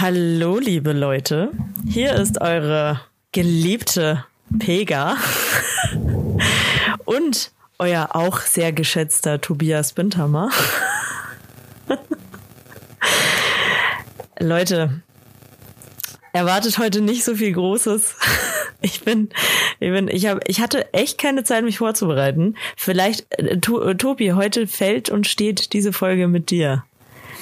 Hallo, liebe Leute. Hier ist eure geliebte Pega und euer auch sehr geschätzter Tobias Bindhammer. Leute, erwartet heute nicht so viel Großes. Ich bin, ich bin, ich habe, ich hatte echt keine Zeit, mich vorzubereiten. Vielleicht, äh, to, Tobi, heute fällt und steht diese Folge mit dir.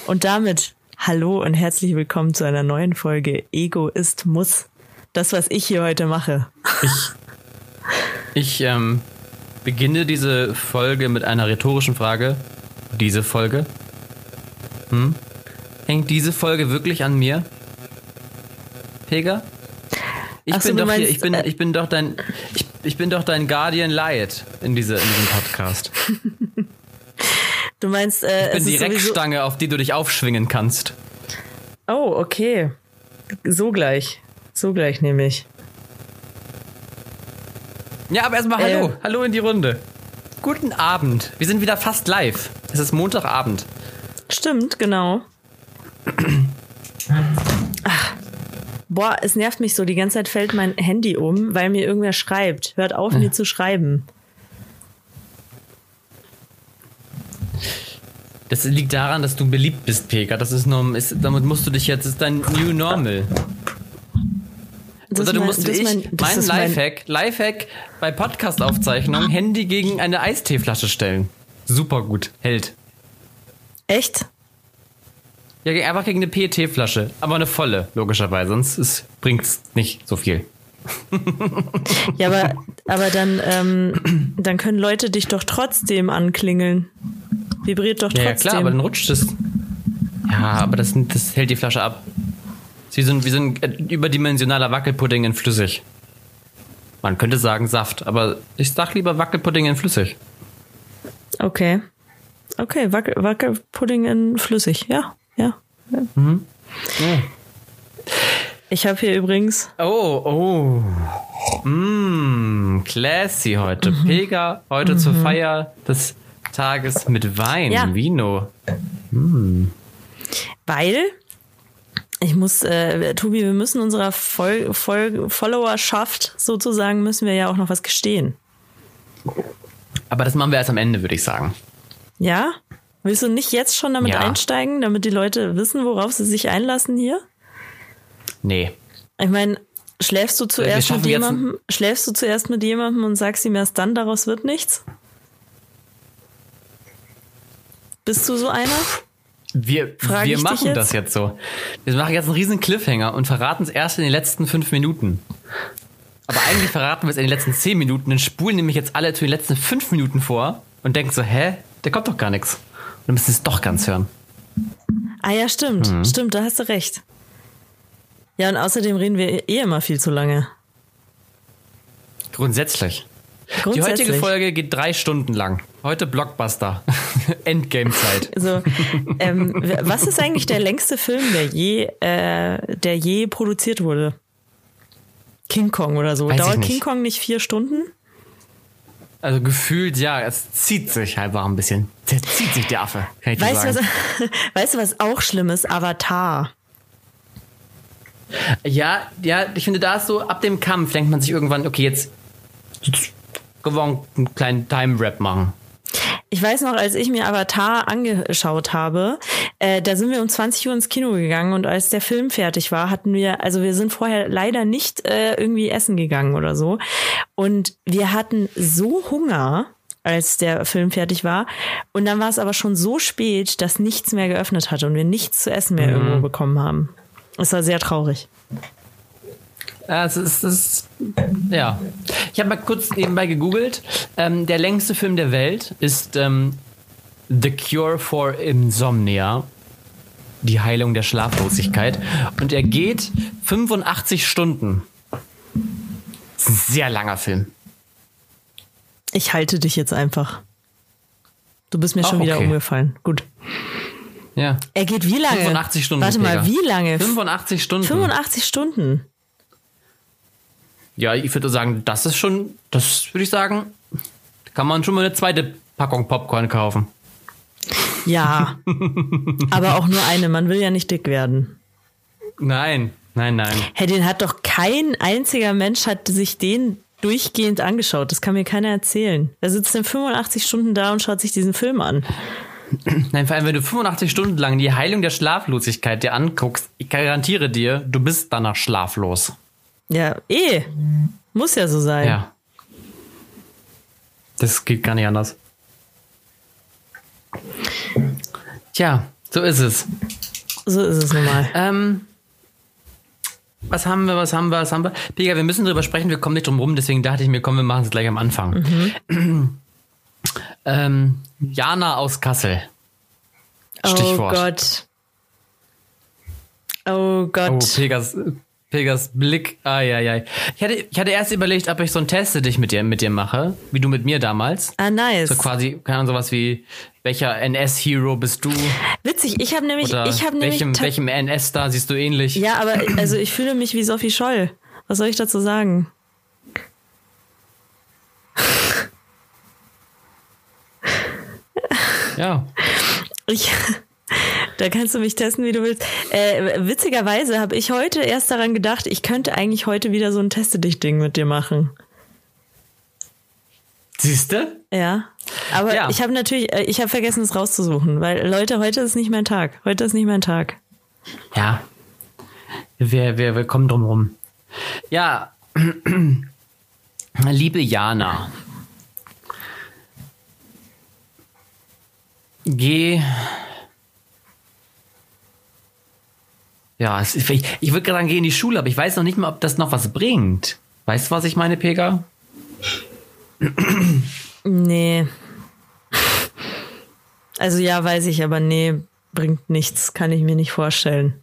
Und damit hallo und herzlich willkommen zu einer neuen Folge Ego ist Muss. Das, was ich hier heute mache. Ich, ich ähm, beginne diese Folge mit einer rhetorischen Frage. Diese Folge? Hm? Hängt diese Folge wirklich an mir? Pega? Ich Ach bin doch meinst, hier, ich bin, äh, ich bin doch dein, ich, ich bin doch dein Guardian Light in, diese, in diesem Podcast. Du meinst, äh, Ich bin es die. Reckstange, auf die du dich aufschwingen kannst. Oh, okay. So gleich. So gleich nämlich. Ja, aber erstmal Äh. hallo. Hallo in die Runde. Guten Abend. Wir sind wieder fast live. Es ist Montagabend. Stimmt, genau. Ach. Boah, es nervt mich so. Die ganze Zeit fällt mein Handy um, weil mir irgendwer schreibt. Hört auf, mir zu schreiben. Das liegt daran, dass du beliebt bist, Pega. Das ist norm ist, damit musst du dich jetzt, das ist dein New Normal. Das Oder ist du mein- musst wie ich, mein- mein ist mein- Lifehack, Lifehack bei Podcast-Aufzeichnung, Handy gegen eine Eisteeflasche stellen. Super gut, hält. Echt? Ja, einfach gegen eine PET-Flasche, aber eine volle, logischerweise, sonst ist, bringt's nicht so viel. Ja, aber, aber dann, ähm, dann können Leute dich doch trotzdem anklingeln. Vibriert doch trotzdem. ja klar, aber dann rutscht es. Ja, aber das, das hält die Flasche ab. So ein, wie so ein äh, überdimensionaler Wackelpudding in flüssig. Man könnte sagen Saft, aber ich sag lieber Wackelpudding in flüssig. Okay. Okay, Wackel, Wackelpudding in flüssig. Ja, ja. Ja. Ich habe hier übrigens. Oh, oh. Mmm, classy heute. Pega, heute zur Feier des Tages mit Wein, Ja. Vino. Weil ich muss, äh, Tobi, wir müssen unserer Fol Fol Followerschaft sozusagen, müssen wir ja auch noch was gestehen. Aber das machen wir erst am Ende, würde ich sagen. Ja? Willst du nicht jetzt schon damit Ja. einsteigen, damit die Leute wissen, worauf sie sich einlassen hier? Nee. Ich meine, schläfst du zuerst mit jemandem, schläfst du zuerst mit jemandem und sagst ihm erst dann, daraus wird nichts? Bist du so einer? Wir, Frag wir machen jetzt? das jetzt so. Wir machen jetzt einen riesen Cliffhanger und verraten es erst in den letzten fünf Minuten. Aber eigentlich verraten wir es in den letzten zehn Minuten, dann spulen nämlich jetzt alle zu den letzten fünf Minuten vor und denken so, hä, da kommt doch gar nichts. Und dann müssen sie es doch ganz hören. Ah ja, stimmt. Mhm. Stimmt, da hast du recht. Ja, und außerdem reden wir eh immer viel zu lange. Grundsätzlich. Die Grundsätzlich. heutige Folge geht drei Stunden lang. Heute Blockbuster. Endgame-Zeit. Also, ähm, was ist eigentlich der längste Film, der je, äh, der je produziert wurde? King Kong oder so. Weiß Dauert. King Kong nicht vier Stunden? Also gefühlt, ja, es zieht sich einfach ein bisschen. Es zieht sich der Affe, kann ich Weißt du, sagen. was, weißt du, was auch schlimm ist? Avatar. Ja, ja, ich finde, da ist so, ab dem Kampf denkt man sich irgendwann, okay, jetzt, jetzt gewonnen einen kleinen Time-Rap machen. Ich weiß noch, als ich mir Avatar angeschaut habe, äh, da sind wir um 20 Uhr ins Kino gegangen und als der Film fertig war, hatten wir, also wir sind vorher leider nicht äh, irgendwie essen gegangen oder so. Und wir hatten so Hunger, als der Film fertig war. Und dann war es aber schon so spät, dass nichts mehr geöffnet hatte und wir nichts zu essen mehr irgendwo bekommen haben. Es war sehr traurig. Ja, es ist, es ist ja. Ich habe mal kurz nebenbei gegoogelt. Ähm, der längste Film der Welt ist ähm, The Cure for Insomnia. Die Heilung der Schlaflosigkeit. Und er geht 85 Stunden. Sehr langer Film. Ich halte dich jetzt einfach. Du bist mir Ach, schon wieder okay. umgefallen. Gut. Ja. Er geht wie lange? 85 Stunden. Warte mal, Pega. wie lange? 85 Stunden. 85 Stunden. Ja, ich würde sagen, das ist schon, das würde ich sagen, kann man schon mal eine zweite Packung Popcorn kaufen. Ja. aber auch nur eine. Man will ja nicht dick werden. Nein, nein, nein. Hey, den hat doch kein einziger Mensch hat sich den durchgehend angeschaut. Das kann mir keiner erzählen. Er sitzt dann 85 Stunden da und schaut sich diesen Film an. Nein, vor allem, wenn du 85 Stunden lang die Heilung der Schlaflosigkeit dir anguckst, ich garantiere dir, du bist danach schlaflos. Ja, eh. Muss ja so sein. Ja. Das geht gar nicht anders. Tja, so ist es. So ist es nun mal. Ähm, was haben wir, was haben wir, was haben wir? Pega, wir müssen drüber sprechen, wir kommen nicht drum rum, deswegen dachte ich mir, komm, wir machen es gleich am Anfang. ähm, Jana aus Kassel. Stichwort. Oh Gott. Oh Gott. Oh, Pegas, Pegas Blick. Ai, Ich hatte, ich hatte erst überlegt, ob ich so ein Teste dich mit dir, mit dir mache, wie du mit mir damals. ah, nice. So quasi, keine Ahnung, sowas wie, welcher NS-Hero bist du? Witzig, ich habe nämlich, Oder ich habe nämlich. welchem, welchem NS-Star siehst du ähnlich? Ja, aber also ich fühle mich wie Sophie Scholl. Was soll ich dazu sagen? Ja. Ich, da kannst du mich testen, wie du willst. Äh, witzigerweise habe ich heute erst daran gedacht, ich könnte eigentlich heute wieder so ein Teste-Dich-Ding mit dir machen. Siehst du? Ja. Aber Ja. ich habe natürlich, äh, ich habe vergessen, es rauszusuchen, weil Leute, heute ist nicht mein Tag. Heute ist nicht mein Tag. Ja. Wir, wir, wir kommen drum rum. Ja. Liebe Jana. Geh. Ja, ist, ich, ich würde gerade sagen, geh in die Schule, aber ich weiß noch nicht mal, ob das noch was bringt. Weißt du, was ich meine, Pega? Nee. Also ja, weiß ich, aber nee, bringt nichts, kann ich mir nicht vorstellen.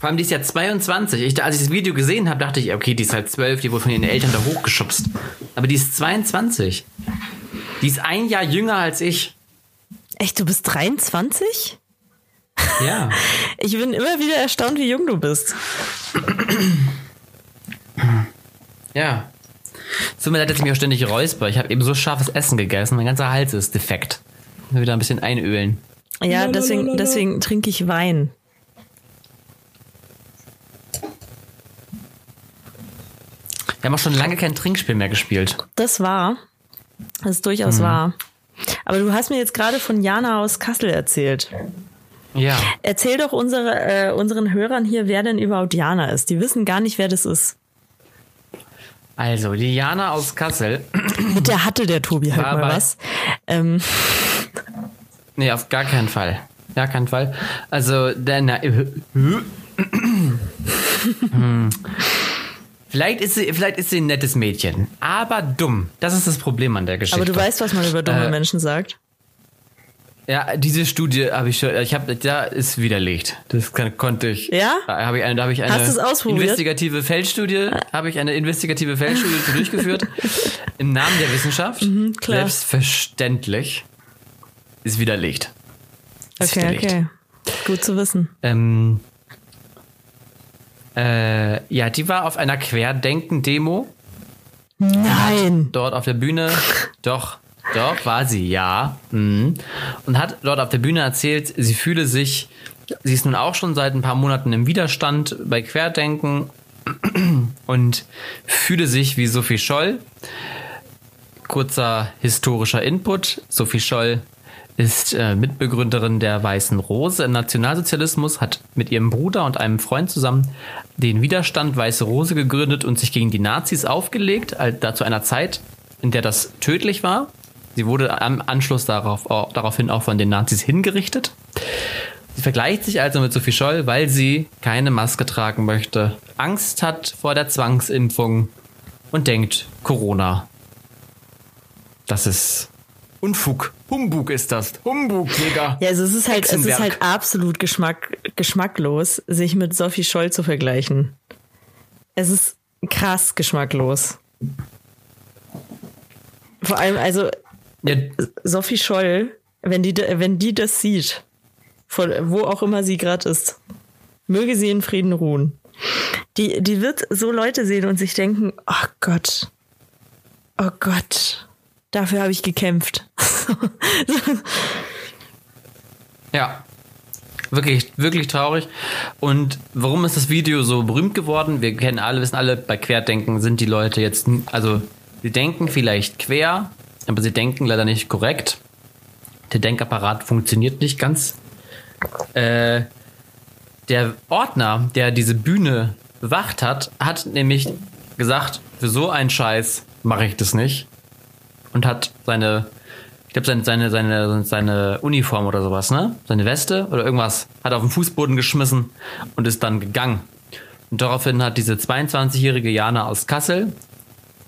Vor allem, die ist ja 22. Ich, als ich das Video gesehen habe, dachte ich, okay, die ist halt 12, die wurde von ihren Eltern da hochgeschubst. Aber die ist 22. Die ist ein Jahr jünger als ich. Echt, du bist 23? Ja. Ich bin immer wieder erstaunt, wie jung du bist. Ja. Es tut mir leid, dass ich mich auch ständig räusper. Ich habe eben so scharfes Essen gegessen, mein ganzer Hals ist defekt. Ich will wieder ein bisschen einölen. Ja, deswegen, deswegen trinke ich Wein. Wir haben auch schon lange kein Trinkspiel mehr gespielt. Das war. Das ist durchaus wahr. Aber du hast mir jetzt gerade von Jana aus Kassel erzählt. Ja. Erzähl doch unsere, äh, unseren Hörern hier, wer denn überhaupt Jana ist. Die wissen gar nicht, wer das ist. Also, die Jana aus Kassel. Mit der hatte der Tobi halt mal was. Ähm, Nee, auf gar keinen Fall. Gar keinen Fall. Also, der, na, hm. Vielleicht ist, sie, vielleicht ist sie ein nettes Mädchen, aber dumm. Das ist das Problem an der Geschichte. aber du weißt, was man über dumme Äh, Menschen sagt. Ja, diese Studie habe ich schon, ich habe, da ist widerlegt. Das kann, konnte ich. Ja? Da habe ich eine, da habe ich eine investigative Feldstudie, habe ich eine investigative Feldstudie durchgeführt. Im Namen der Wissenschaft. Mhm, klar. Selbstverständlich ist widerlegt. Ist Okay, widerlegt. okay. Gut zu wissen. Ähm, äh, ja, die war auf einer Querdenken-Demo Nein. dort auf der Bühne. Doch, doch, war sie, ja. Mhm. Und hat dort auf der Bühne erzählt, sie fühle sich, sie ist nun auch schon seit ein paar Monaten im Widerstand bei Querdenken und fühle sich wie Sophie Scholl. Kurzer historischer Input. Sophie Scholl ist äh, Mitbegründerin der Weißen Rose im Nationalsozialismus, hat mit ihrem Bruder und einem Freund zusammen den Widerstand Weiße Rose gegründet und sich gegen die Nazis aufgelegt, da zu einer Zeit, in der das tödlich war. Sie wurde am Anschluss darauf, auch, daraufhin auch von den Nazis hingerichtet. Sie vergleicht sich also mit Sophie Scholl, weil sie keine Maske tragen möchte, Angst hat vor der Zwangsimpfung und denkt, Corona. Das ist Unfug. Humbug ist das. Humbug, Digga. Ja, also es ist halt, es ist halt absolut geschmack, geschmacklos, sich mit Sophie Scholl zu vergleichen. Es ist krass geschmacklos. Vor allem, also Ja, Sophie Scholl, wenn die, wenn die das sieht, von wo auch immer sie gerade ist, möge sie in Frieden ruhen. Die, die wird so Leute sehen und sich denken, oh Gott, oh Gott, dafür habe ich gekämpft. ja. Wirklich, wirklich traurig. Und warum ist das Video so berühmt geworden? Wir kennen alle, wissen alle, bei Querdenken sind die Leute jetzt, also sie denken vielleicht quer, aber sie denken leider nicht korrekt. Der Denkapparat funktioniert nicht ganz. Äh, der Ordner, der diese Bühne bewacht hat, hat nämlich gesagt, für so einen Scheiß mache ich das nicht. Und hat seine, ich glaube, seine, seine, seine, seine Uniform oder sowas, ne? Seine Weste oder irgendwas, hat auf den Fußboden geschmissen und ist dann gegangen. Und daraufhin hat diese 22-jährige Jana aus Kassel,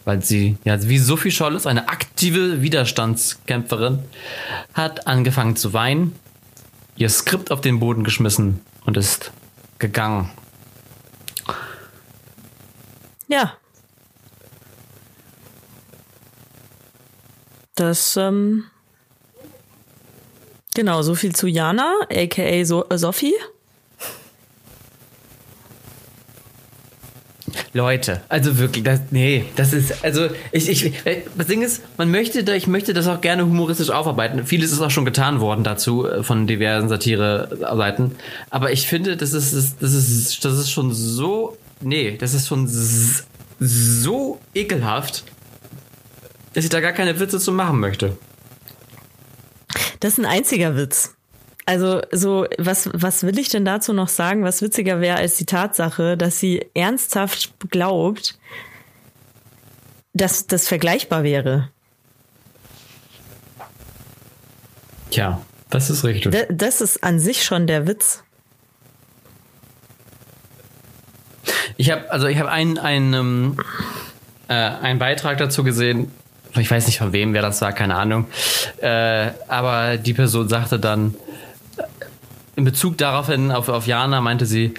weil sie ja wie Sophie Scholl ist, eine aktive Widerstandskämpferin, hat angefangen zu weinen, ihr Skript auf den Boden geschmissen und ist gegangen. Ja. Das, ähm, genau, so viel zu Jana, aka so äh, Sophie. Leute, also wirklich, das, nee, das ist, also ich, ich, äh, das Ding ist, man möchte, da, ich möchte das auch gerne humoristisch aufarbeiten. Vieles ist auch schon getan worden dazu äh, von diversen Satire-Seiten. Aber ich finde, das ist, das ist, das ist schon so, nee, das ist schon so ekelhaft, dass ich da gar keine Witze zu machen möchte. Das ist ein einziger Witz. Also so, was, was will ich denn dazu noch sagen, was witziger wäre als die Tatsache, dass sie ernsthaft glaubt, dass das vergleichbar wäre. Tja, das ist richtig. D das ist an sich schon der Witz. Ich habe also ich habe einen einen, äh, einen Beitrag dazu gesehen. Ich weiß nicht von wem, wer das war, keine Ahnung. Äh, aber die Person sagte dann, in Bezug daraufhin auf, auf Jana meinte sie,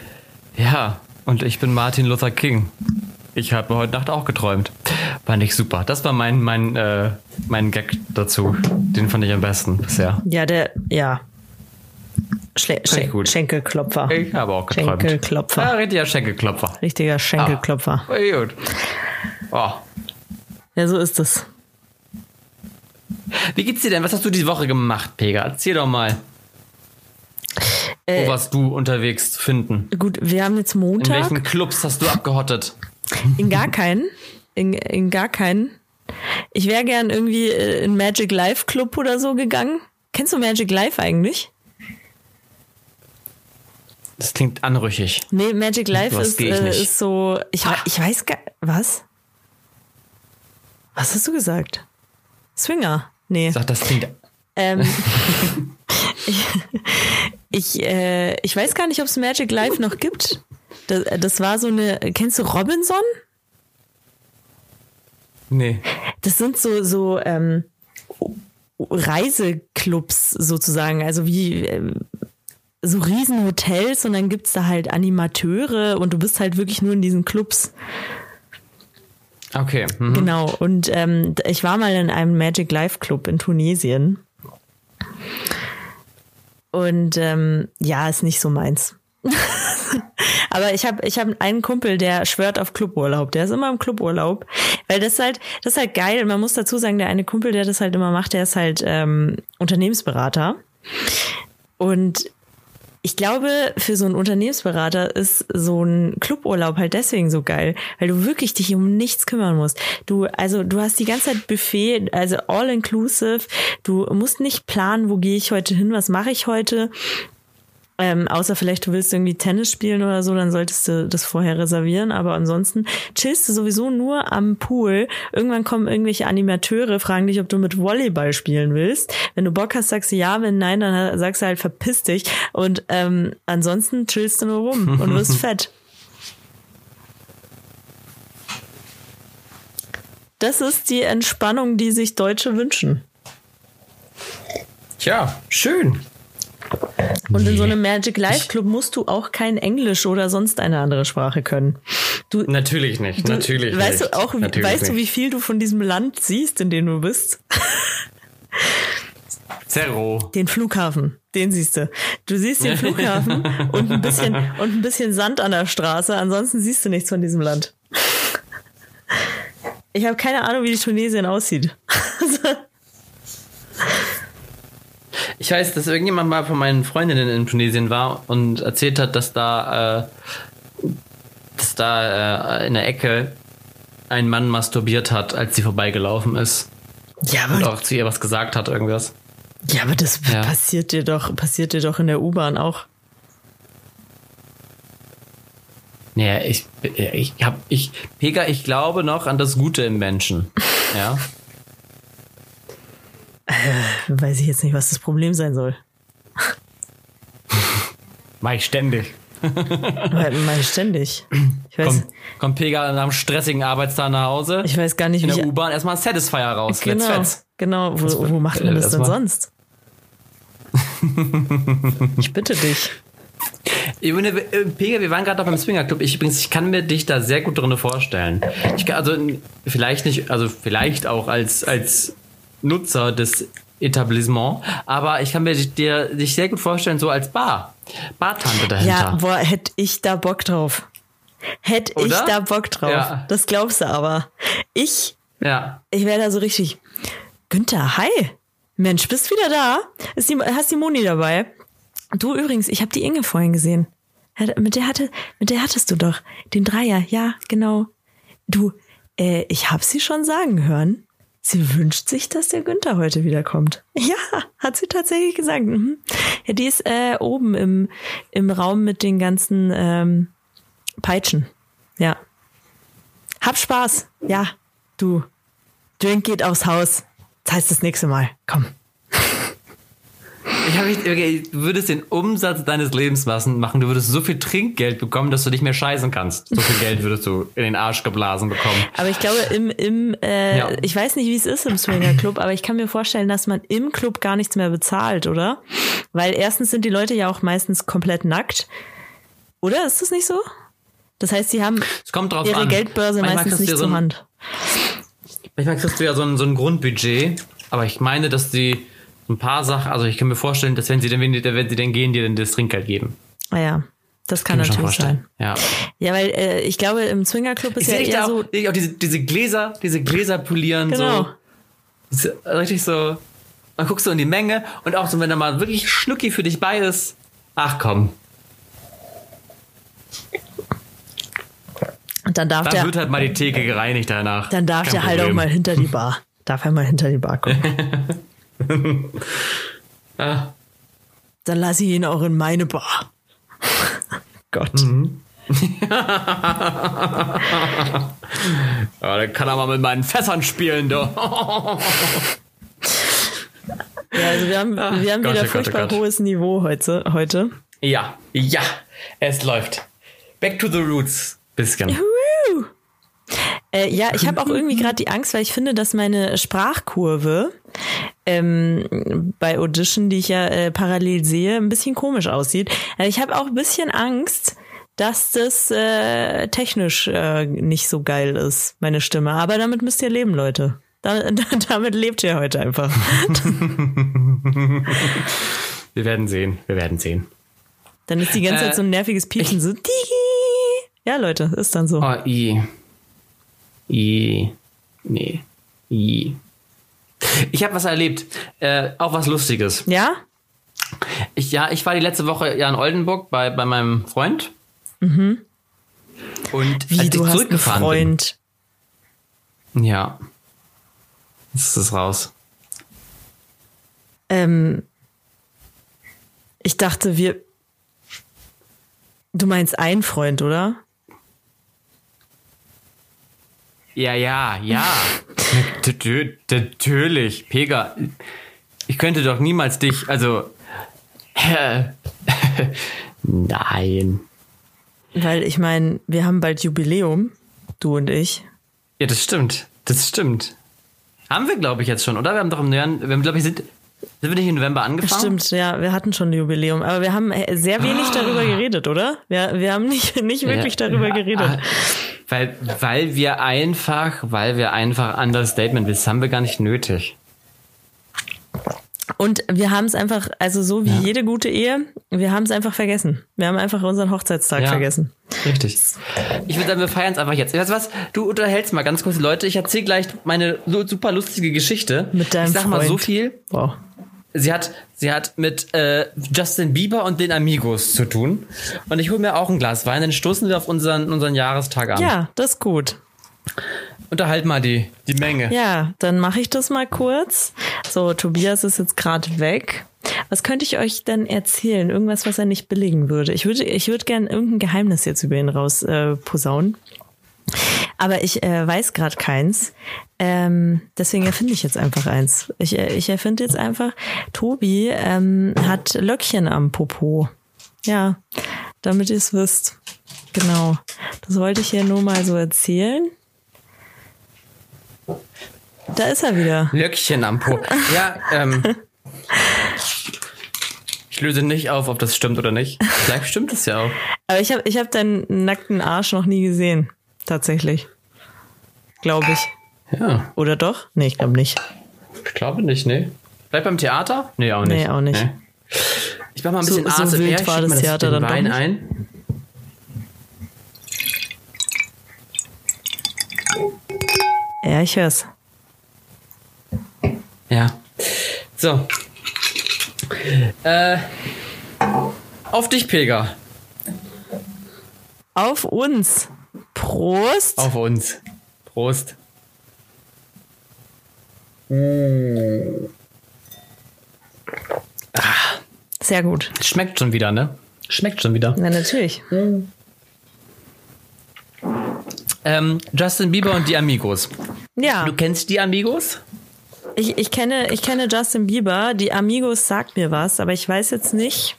ja, und ich bin Martin Luther King. Ich habe heute Nacht auch geträumt. Fand ich super. Das war mein, mein, äh, mein Gag dazu. Den fand ich am besten bisher. Ja, der, ja. Schle Schen gut. Schenkelklopfer. Ich habe auch geträumt. Schenkelklopfer. Ja, richtiger Schenkelklopfer. Richtiger Schenkelklopfer. Ah, gut. Oh. Ja, so ist es. Wie geht's dir denn? Was hast du diese Woche gemacht, Pega? Erzähl doch mal. Äh, Wo warst du unterwegs zu finden? Gut, wir haben jetzt Montag. In welchen Clubs hast du abgehottet? In gar keinen. In, in gar keinen. Ich wäre gern irgendwie in Magic Life Club oder so gegangen. Kennst du Magic Life eigentlich? Das klingt anrüchig. Nee, Magic Life ist, äh, ist so. Ich, ich weiß gar. Was? Was hast du gesagt? Swinger? Nee. Sag, das klingt. Ähm, ich, ich, äh, ich weiß gar nicht, ob es Magic Life noch gibt. Das, das war so eine. Kennst du Robinson? Nee. Das sind so, so ähm, Reiseclubs sozusagen. Also wie. Ähm, so riesen Hotels und dann gibt's da halt Animateure und du bist halt wirklich nur in diesen Clubs. Okay. Mhm. Genau. Und ähm, ich war mal in einem Magic Life Club in Tunesien. Und ähm, ja, ist nicht so meins. Aber ich habe ich hab einen Kumpel, der schwört auf Cluburlaub. Der ist immer im Cluburlaub. Weil das ist halt, das ist halt geil. Man muss dazu sagen, der eine Kumpel, der das halt immer macht, der ist halt ähm, Unternehmensberater. Und ich glaube, für so einen Unternehmensberater ist so ein Cluburlaub halt deswegen so geil, weil du wirklich dich um nichts kümmern musst. Du, also du hast die ganze Zeit Buffet, also all inclusive. Du musst nicht planen, wo gehe ich heute hin, was mache ich heute. Ähm, außer vielleicht du willst irgendwie Tennis spielen oder so, dann solltest du das vorher reservieren. Aber ansonsten chillst du sowieso nur am Pool. Irgendwann kommen irgendwelche Animateure, fragen dich, ob du mit Volleyball spielen willst. Wenn du Bock hast, sagst du ja. Wenn nein, dann sagst du halt verpiss dich. Und ähm, ansonsten chillst du nur rum und wirst fett. Das ist die Entspannung, die sich Deutsche wünschen. Tja, schön. Und in so einem Magic Life Club musst du auch kein Englisch oder sonst eine andere Sprache können. Du, natürlich nicht, du, natürlich weißt nicht. Du auch, weißt nicht. du, wie viel du von diesem Land siehst, in dem du bist? Zero. Den Flughafen, den siehst du. Du siehst den Flughafen und ein bisschen und ein bisschen Sand an der Straße. Ansonsten siehst du nichts von diesem Land. Ich habe keine Ahnung, wie die Tunesien aussieht. Ich weiß, dass irgendjemand mal von meinen Freundinnen in Tunesien war und erzählt hat, dass da, äh, dass da äh, in der Ecke ein Mann masturbiert hat, als sie vorbeigelaufen ist. Ja, Und aber, auch zu ihr was gesagt hat, irgendwas. ja, aber das Ja. passiert dir doch, passiert dir doch in der U-Bahn auch. Naja, ich, ich hab, ich, Pega, ich glaube noch an das Gute im Menschen. Ja. Weiß ich jetzt nicht, was das Problem sein soll. Mach ich ständig. Mal mal ständig. Ich weiß, Kommt, kommt Pega nach einem stressigen Arbeitstag nach Hause. ich weiß gar nicht, in wie der ich, U-Bahn erstmal Satisfier raus. Let's Genau, fetz. genau. Wo, wo macht man das das denn war- sonst? ich bitte dich. Ich äh, Pega, wir waren gerade noch beim Swinger Club. Ich übrigens, ich kann mir dich da sehr gut drin vorstellen. Ich kann, also vielleicht nicht, also vielleicht auch als, als Nutzer des Etablissements, aber ich kann mir dich, dir, dich sehr gut vorstellen, so als Bar. Bartante dahinter. Ja, boah, hätte ich da Bock drauf. Hätte ich da Bock drauf. Ja. Das glaubst du aber. Ich, ja. ich wäre da so richtig. Günther, hi. Mensch, bist wieder da? Ist die, hast die Moni dabei? Du übrigens, ich habe die Inge vorhin gesehen. Mit der, hatte, mit der hattest du doch den Dreier. Ja, genau. Du, äh, ich habe sie schon sagen hören. Sie wünscht sich, dass der Günther heute wiederkommt. Ja, hat sie tatsächlich gesagt. Mhm. Ja, die ist äh, oben im, im Raum mit den ganzen ähm, Peitschen. Ja. Hab Spaß. Ja, du. Drink geht aufs Haus. Das heißt das nächste Mal. Komm. Ich hab nicht, okay, du würdest den Umsatz deines Lebens machen. Du würdest so viel Trinkgeld bekommen, dass du nicht mehr scheißen kannst. So viel Geld würdest du in den Arsch geblasen bekommen. Aber ich glaube, im, im äh, Ja. ich weiß nicht, wie es ist im Swinger Club, aber ich kann mir vorstellen, dass man im Club gar nichts mehr bezahlt, oder? Weil erstens sind die Leute ja auch meistens komplett nackt. Oder ist das nicht so? Das heißt, sie haben Es kommt drauf ihre an. Geldbörse Manchmal meistens nicht so zur Hand. Manchmal kriegst du ja so ein, so ein Grundbudget, aber ich meine, dass die ein paar Sachen, also ich kann mir vorstellen, dass wenn sie denn, wenn, die- wenn sie denn gehen, dir dann das Trinkgeld geben. Ah ja, das kann, Kann natürlich sein. Ja. Ja, weil äh, ich glaube, im Swinger Club ist ja eher da auch, so. sehe ich auch diese, diese Gläser, diese Gläser polieren, Genau. so. so. Richtig so. Dann guckst du in die Menge und auch so, wenn da mal wirklich Schnucki für dich bei ist. Ach komm, Und dann darf dann der, wird halt mal die Theke gereinigt danach. dann darf Kein der halt auch Problem. mal hinter die Bar. Darf er mal hinter die Bar gucken. Ah. Dann lasse ich ihn auch in meine Bar. Gott. Mhm. Ja, dann kann er mal mit meinen Fässern spielen, du. Ja, also wir haben, wir haben Gott, wieder oh Gott, oh furchtbar Gott. hohes Niveau heute. heute. Ja, ja, es läuft. Back to the roots. Bisschen. Woo! Äh, ja, ich habe auch irgendwie gerade die Angst, weil ich finde, dass meine Sprachkurve ähm, bei Audition, die ich ja äh, parallel sehe, ein bisschen komisch aussieht. Also ich habe auch ein bisschen Angst, dass das äh, technisch äh, nicht so geil ist, meine Stimme. Aber damit müsst ihr leben, Leute. Da, damit lebt ihr heute einfach. Wir werden sehen, wir werden sehen. Dann ist die ganze Äh, Zeit so ein nerviges Piepen, so. Ja, Leute, ist dann so. Oh, i. I. Nee. I. Ich habe was erlebt. Äh, auch was Lustiges. Ja? Ich, ja, ich war die letzte Woche ja in Oldenburg bei, bei meinem Freund. Und Wie, als du ich hast einen Freund. bin. Ja. Jetzt ist es raus. Ähm, ich dachte, wir. Du meinst ein Freund, oder? Ja, ja, ja. Natürlich. Pega, ich könnte doch niemals dich, also. Nein. Weil ich meine, wir haben bald Jubiläum, du und ich. Ja, das stimmt. Das stimmt. Haben wir, glaube ich, jetzt schon, oder? Wir haben doch im November, wir haben, glaube ich, sind, sind wir nicht im November angefangen? Stimmt, ja, wir hatten schon ein Jubiläum, aber wir haben sehr wenig darüber geredet, oder? Wir, wir haben nicht, nicht wirklich darüber geredet. Weil, weil wir einfach, weil wir einfach Understatement, das haben wir gar nicht nötig. Und wir haben es einfach, also so wie jede gute Ehe, wir haben es einfach vergessen. Wir haben einfach unseren Hochzeitstag Ja. vergessen. Richtig. Ich würde sagen, wir feiern es einfach jetzt. Weißt du was? Du unterhältst mal ganz kurz die Leute. Ich erzähle gleich meine so super lustige Geschichte. Mit deinem Ich sag mal so viel. Wow. Sie hat, sie hat mit äh, Justin Bieber und den Amigos zu tun. Und ich hole mir auch ein Glas Wein, dann stoßen wir auf unseren, unseren Jahrestag an. Ja, das ist gut. Unterhalt mal die, die Menge. Ja, dann mache ich das mal kurz. So, Tobias ist jetzt gerade weg. Was könnte ich euch denn erzählen? Irgendwas, was er nicht billigen würde. Ich würde, ich würde gerne irgendein Geheimnis jetzt über ihn raus äh, posaunen. Aber ich äh, weiß gerade keins. Ähm, deswegen erfinde ich jetzt einfach eins. Ich, äh, ich erfinde jetzt einfach, Tobi ähm, hat Löckchen am Popo. Ja, damit ihr es wisst. Genau. Das wollte ich hier nur mal so erzählen. Da ist er wieder. Löckchen am Po. Ja, ähm. Ich löse nicht auf, ob das stimmt oder nicht. Vielleicht stimmt es ja auch. Aber ich habe ich hab deinen nackten Arsch noch nie gesehen. Tatsächlich. Glaube ich. Ja. Oder doch? Nee, ich glaube nicht. Ich glaube nicht, nee. Bleib beim Theater? Nee, auch nicht. Nee, auch nicht. Ich mach mal ein So- bisschen so ASMR. wild Ich war das mal Theater den dann Wein ein. Ja, ich hör's. Ja. So. Äh, auf dich, Pilger. Auf uns. Prost. Auf uns. Prost. Sehr gut. Schmeckt schon wieder, ne? Schmeckt schon wieder. Na, natürlich. Ähm, Justin Bieber und die Amigos. Ja, Du kennst die Amigos? ich, ich, kenne, ich kenne Justin Bieber. Die Amigos sagt mir was, aber ich weiß jetzt nicht.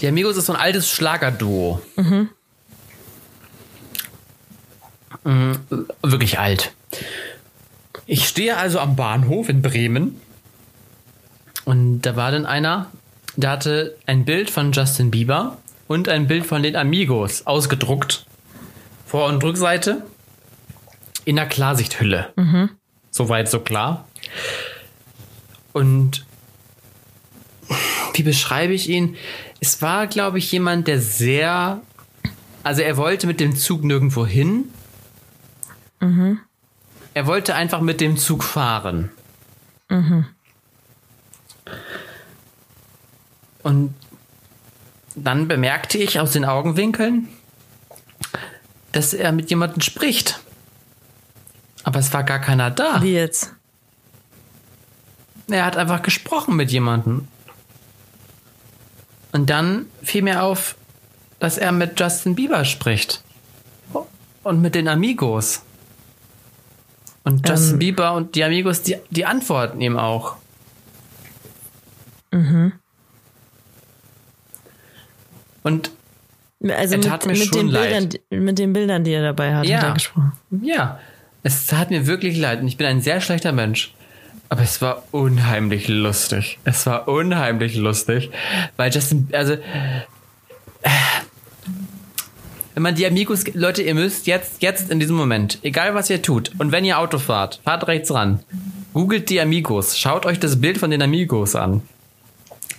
Die Amigos ist so ein altes Schlagerduo. Mhm. Wirklich alt. Ich stehe also am Bahnhof in Bremen und da war dann einer, der hatte ein Bild von Justin Bieber und ein Bild von den Amigos ausgedruckt. Vor- und Rückseite in einer Klarsichthülle. Soweit so klar. Und wie beschreibe ich ihn? Es war, glaube ich, jemand, der sehr. Also er wollte mit dem Zug nirgendwo hin. Er wollte einfach mit dem Zug fahren. Und dann bemerkte ich aus den Augenwinkeln, dass er mit jemandem spricht. Aber es war gar keiner da. Wie jetzt? Er hat einfach gesprochen mit jemandem. Und dann fiel mir auf, dass er mit Justin Bieber spricht. Und mit den Amigos. Und Justin Ähm. Bieber und die Amigos, die, die antworten ihm auch. Und Also mit, tat mir mit, schon den leid. Bildern, die- mit den Bildern, die er dabei hat, Ja. hat er gesprochen. ja, es tat mir wirklich leid. Und ich bin ein sehr schlechter Mensch. Aber es war unheimlich lustig. Es war unheimlich lustig. Weil Justin, also. Wenn man die Amigos, Leute, ihr müsst jetzt, jetzt in diesem Moment, egal was ihr tut, und wenn ihr Auto fahrt, fahrt rechts ran. Googelt die Amigos. Schaut euch das Bild von den Amigos an.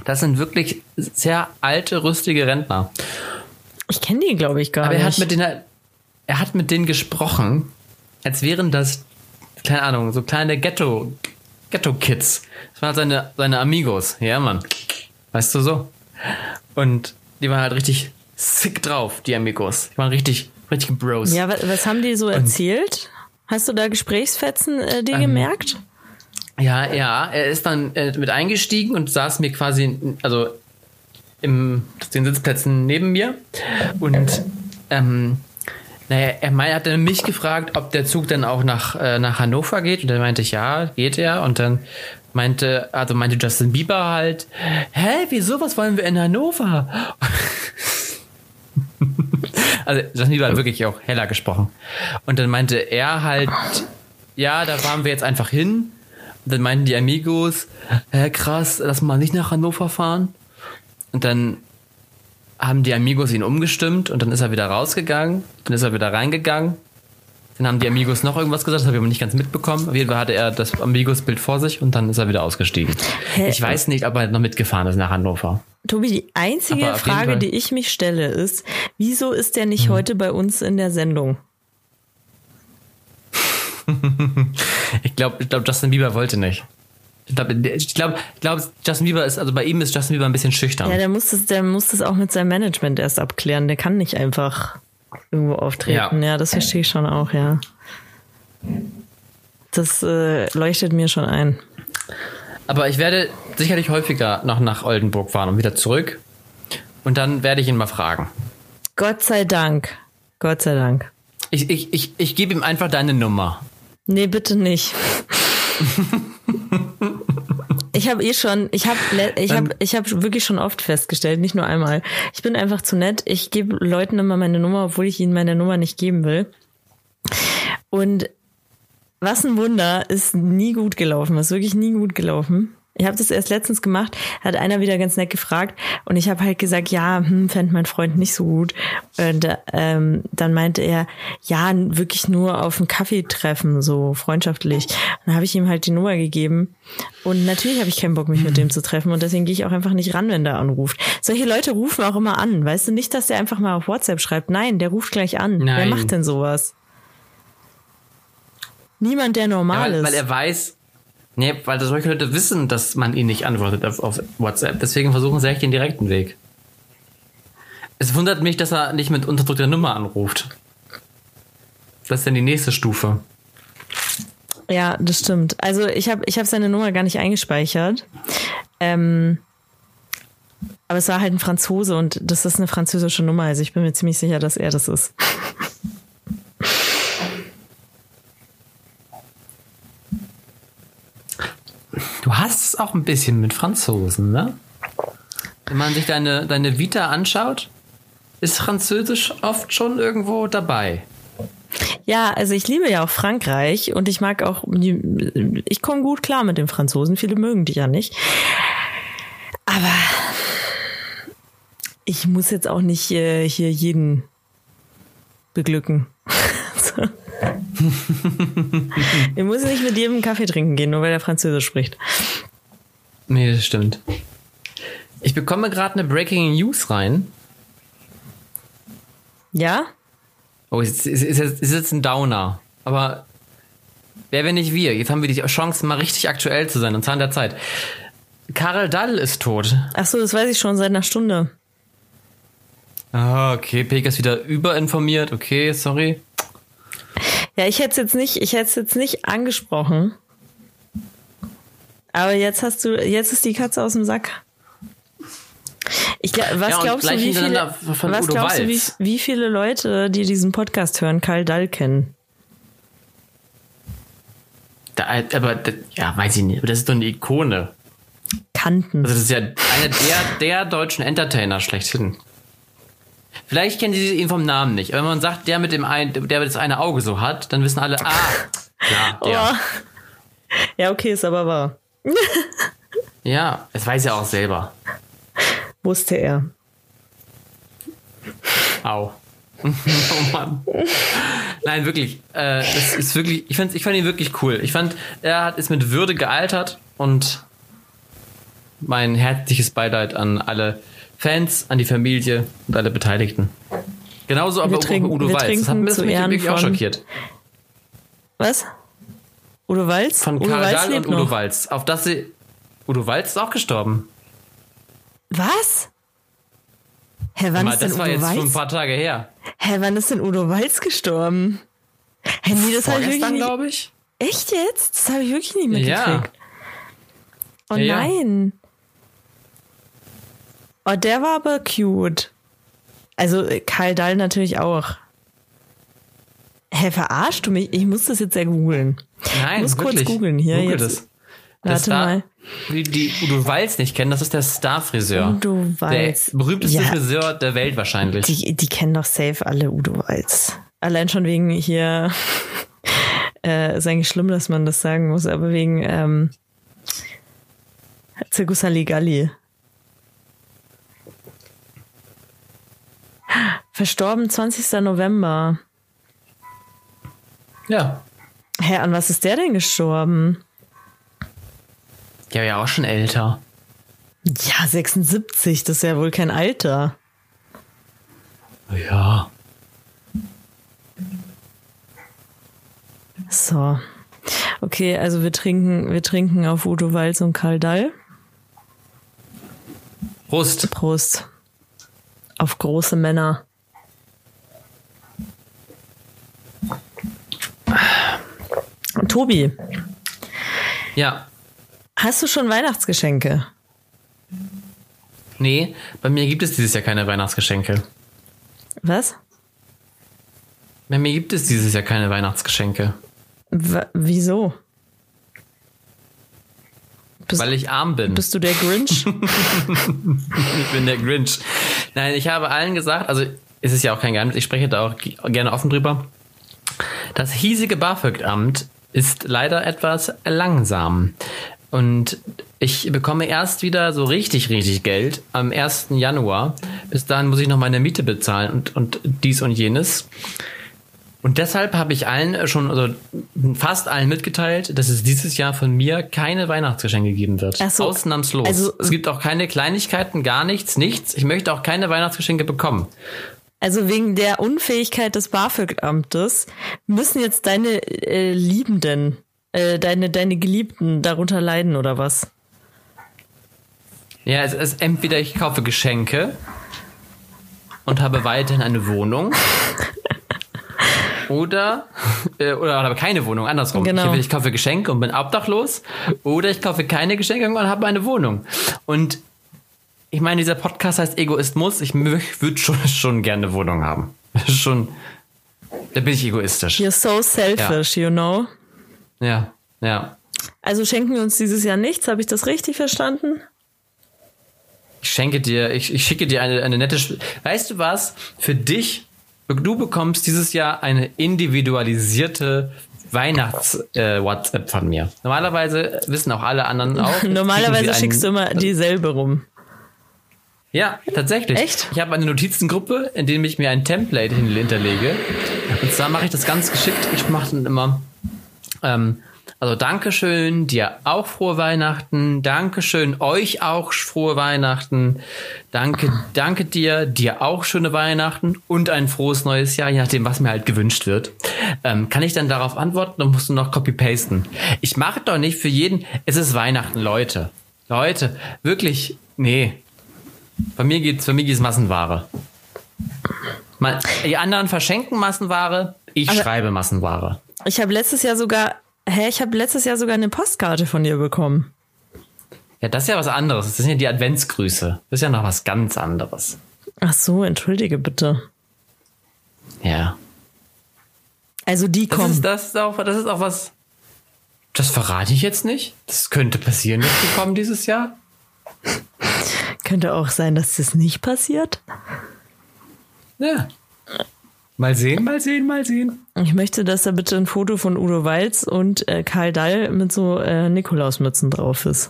Das sind wirklich sehr alte, rüstige Rentner. Ich kenne die, glaube ich, gar Aber nicht. er hat mit denen, er hat mit denen gesprochen, als wären das, keine Ahnung, so kleine Ghetto, Ghetto-Kids. Das waren halt seine, seine Amigos. Ja, Mann. Weißt du so? Und die waren halt richtig sick drauf, die Amigos. Die waren richtig, richtig Bros. ja, was, was haben die so erzählt? Hast du da Gesprächsfetzen äh, Ähm, dir gemerkt? Ja, ja, er ist dann äh, mit eingestiegen und saß mir quasi, also im den Sitzplätzen neben mir und ähm, naja, er mein, hat dann mich gefragt, ob der Zug dann auch nach, äh, nach Hannover geht und dann meinte ich, ja, geht er und dann meinte, also meinte Justin Bieber halt, hä, wieso, was wollen wir in Hannover? also Justin Bieber hat wirklich auch heller gesprochen und dann meinte er halt, ja, da fahren wir jetzt einfach hin und dann meinten die Amigos, hä, krass, lass mal nicht nach Hannover fahren. Und dann haben die Amigos ihn umgestimmt und dann ist er wieder rausgegangen, dann ist er wieder reingegangen. Dann haben die Amigos noch irgendwas gesagt, das habe ich aber nicht ganz mitbekommen. Auf jeden Fall hatte er das Amigos-Bild vor sich und dann ist er wieder ausgestiegen. Hä? Ich weiß nicht, ob er noch mitgefahren ist nach Hannover. Tobi, die einzige Aber Frage, die ich mich stelle, ist, wieso ist der nicht heute bei uns in der Sendung? Ich glaube, ich glaub, Justin Bieber wollte nicht. Ich glaube, glaub, glaub, Justin Bieber ist, also bei ihm ist Justin Bieber ein bisschen schüchtern. Ja, der muss das, der muss das auch mit seinem Management erst abklären. Der kann nicht einfach irgendwo auftreten. Ja, ja das verstehe ich schon auch, ja. Das äh, leuchtet mir schon ein. Aber ich werde sicherlich häufiger noch nach Oldenburg fahren und wieder zurück. Und dann werde ich ihn mal fragen. Gott sei Dank. Gott sei Dank. Ich, ich, ich, ich gebe ihm einfach deine Nummer. Nee, bitte nicht. ich habe eh schon, ich habe ich hab, ich hab wirklich schon oft festgestellt, nicht nur einmal. Ich bin einfach zu nett. Ich gebe Leuten immer meine Nummer, obwohl ich ihnen meine Nummer nicht geben will. Und was ein Wunder, ist nie gut gelaufen, ist wirklich nie gut gelaufen. Ich habe das erst letztens gemacht, hat einer wieder ganz nett gefragt und ich habe halt gesagt, ja, hm, fände mein Freund nicht so gut. Und ähm, dann meinte er, ja, wirklich nur auf einen Kaffee treffen, so freundschaftlich. Und dann habe ich ihm halt die Nummer gegeben und natürlich habe ich keinen Bock, mich mit dem zu treffen und deswegen gehe ich auch einfach nicht ran, wenn der anruft. Solche Leute rufen auch immer an, weißt du, nicht, dass der einfach mal auf WhatsApp schreibt. Nein, der ruft gleich an. Nein. Wer macht denn sowas? Niemand, der normal ja, weil, ist. Weil er weiß, Nee, weil solche Leute wissen, dass man ihnen nicht antwortet auf, auf WhatsApp. Deswegen versuchen sie echt den direkten Weg. Es wundert mich, dass er nicht mit unterdrückter Nummer anruft. Das ist dann die nächste Stufe. Ja, das stimmt. Also ich habe ich hab seine Nummer gar nicht eingespeichert. Ähm, aber es war halt ein Franzose und das ist eine französische Nummer. Also ich bin mir ziemlich sicher, dass er das ist. Du hast es auch ein bisschen mit Franzosen, ne? Wenn man sich deine, deine Vita anschaut, ist Französisch oft schon irgendwo dabei. Ja, also ich liebe ja auch Frankreich und ich mag auch, ich komme gut klar mit den Franzosen. Viele mögen die ja nicht. Aber ich muss jetzt auch nicht äh, hier jeden beglücken. ich muss nicht mit jedem Kaffee trinken gehen, nur weil er Französisch spricht. Nee, das stimmt. Ich bekomme gerade eine Breaking News rein. Ja? Oh, es ist, ist, ist, ist jetzt ein Downer. Aber wer, wenn nicht wir? Jetzt haben wir die Chance, mal richtig aktuell zu sein und Zahn der Zeit. Karel Dall ist tot. Ach so, das weiß ich schon seit einer Stunde. Ah, okay. Pega ist wieder überinformiert. Okay, sorry. Ja, ich hätte es jetzt nicht, ich hätte es jetzt nicht angesprochen. Aber jetzt hast du, jetzt ist die Katze aus dem Sack. Ich, was ja, glaubst, du, wie viele, was glaubst du, wie, wie viele Leute, die diesen Podcast hören, Karl Dall kennen? Da, aber, ja, weiß ich nicht. Aber das ist doch eine Ikone. Kanten. Also, das ist ja einer der, der deutschen Entertainer schlechthin. Vielleicht kennen sie ihn vom Namen nicht. Aber wenn man sagt, der mit dem ein, der das eine Auge so hat, dann wissen alle, ah, ja, der. Oh. Ja, okay, ist aber wahr. ja, es weiß er auch selber. Wusste er. Au. oh Mann. Nein, wirklich. Äh, das ist wirklich. Ich fand, ich fand ihn wirklich cool. Ich fand, er hat, ist mit Würde gealtert und mein herzliches Beileid an alle Fans, an die Familie und alle Beteiligten. Genauso aber trinken, Udo Walz. Das hat mich wirklich auch schockiert. Was? Udo Walz? Von Udo Karl Dahl und Udo noch. Walz. Auf das sie. Udo Walz ist auch gestorben. Was? Hä, wann Mal, ist denn das war jetzt Walz? schon ein paar Tage her. Hä, wann ist denn Udo Walz gestorben? Hä, nee, das habe ich wirklich glaube ich. Echt jetzt? Das habe ich wirklich nicht mitgekriegt. Ja. Oh Ja, ja. Oh, der war aber cute. Also Karl Dall natürlich auch. Hä, verarscht du mich? Ich muss das jetzt ja googeln. Nein, Ich muss kurz wirklich. googeln hier. Google jetzt. das. Warte Star, mal. Die, die Udo Walz nicht kennen, das ist der Star-Friseur. Udo Walz. Der berühmteste Ja. Friseur der Welt wahrscheinlich. Die, die kennen doch safe alle Udo Walz. Allein schon wegen hier, äh, ist eigentlich schlimm, dass man das sagen muss, aber wegen ähm, Circus Halligalli. Verstorben 20. November. ja. Hä, an was ist der denn gestorben? Ja, ja, auch schon älter. Ja, 76, das ist ja wohl kein Alter. Ja. So. Okay, also wir trinken, wir trinken auf Udo Walz und Karl Dall. Prost. Prost. Auf große Männer. Tobi, Ja. hast du schon Weihnachtsgeschenke? Nee, bei mir gibt es dieses Jahr keine Weihnachtsgeschenke. Was? Bei mir gibt es dieses Jahr keine Weihnachtsgeschenke. W wieso? Bist, Weil ich arm bin. bist du der Grinch? Ich bin der Grinch. Nein, ich habe allen gesagt, also es ist ja auch kein Geheimnis, ich spreche da auch gerne offen drüber. Das hiesige BAföG-Amt ist leider etwas langsam. Und ich bekomme erst wieder so richtig, richtig Geld am 1. Januar. Bis dahin muss ich noch meine Miete bezahlen und, und dies und jenes. Und deshalb habe ich allen schon, also fast allen mitgeteilt, dass es dieses Jahr von mir keine Weihnachtsgeschenke geben wird. Ach so. Ausnahmslos. Also- es gibt auch keine Kleinigkeiten, gar nichts, nichts. Ich möchte auch keine Weihnachtsgeschenke bekommen. Also wegen der Unfähigkeit des BAföG-Amtes müssen jetzt deine äh, Liebenden, äh, deine, deine Geliebten darunter leiden oder was? Ja, es ist entweder ich kaufe Geschenke und habe weiterhin eine Wohnung. Oder, äh, oder habe keine Wohnung, andersrum. Genau. Ich, ich kaufe Geschenke und bin obdachlos. Oder ich kaufe keine Geschenke und habe eine Wohnung. Und ich meine, dieser Podcast heißt Egoismus. Ich würde schon, schon gerne eine Wohnung haben. Schon, da bin ich egoistisch. You're so selfish, you know? Ja, ja. Also schenken wir uns dieses Jahr nichts, habe ich das richtig verstanden? Ich schenke dir, ich, ich schicke dir eine, eine nette. Sch- Weißt du was? Für dich, du bekommst dieses Jahr eine individualisierte Weihnachts-WhatsApp von mir. Normalerweise wissen auch alle anderen auch. Normalerweise schickst du immer. immer dieselbe rum. Ja, tatsächlich. Echt? Ich habe eine Notizengruppe, in der ich mir ein Template hin- hinterlege. Und zwar mache ich das ganz geschickt. Ich mache dann immer, ähm, also Dankeschön, dir auch frohe Weihnachten. Dankeschön, euch auch frohe Weihnachten. Danke, danke dir, dir auch schöne Weihnachten und ein frohes neues Jahr, je nachdem, was mir halt gewünscht wird. Ähm, kann ich dann darauf antworten, dann musst du noch copy-pasten. Ich mache doch nicht für jeden, es ist Weihnachten, Leute. Leute, wirklich, nee. Bei mir geht's, bei mir geht's Massenware. Die anderen verschenken Massenware, ich Aber- schreibe Massenware. Ich habe letztes Jahr sogar, hä, ich habe letztes Jahr sogar eine Postkarte von dir bekommen. Ja, das ist ja was anderes. Das sind ja die Adventsgrüße. Das ist ja noch was ganz anderes. Ach so, entschuldige bitte. Ja. Also die Das kommen. ist, das ist auch, das ist auch was. Das verrate ich jetzt nicht. Das könnte passieren, dass die kommen dieses Jahr. Könnte auch sein, dass das nicht passiert. Ja. Mal sehen, mal sehen, mal sehen. Ich möchte, dass da bitte ein Foto von Udo Walz und äh, Karl Dall mit so äh, Nikolausmützen drauf ist.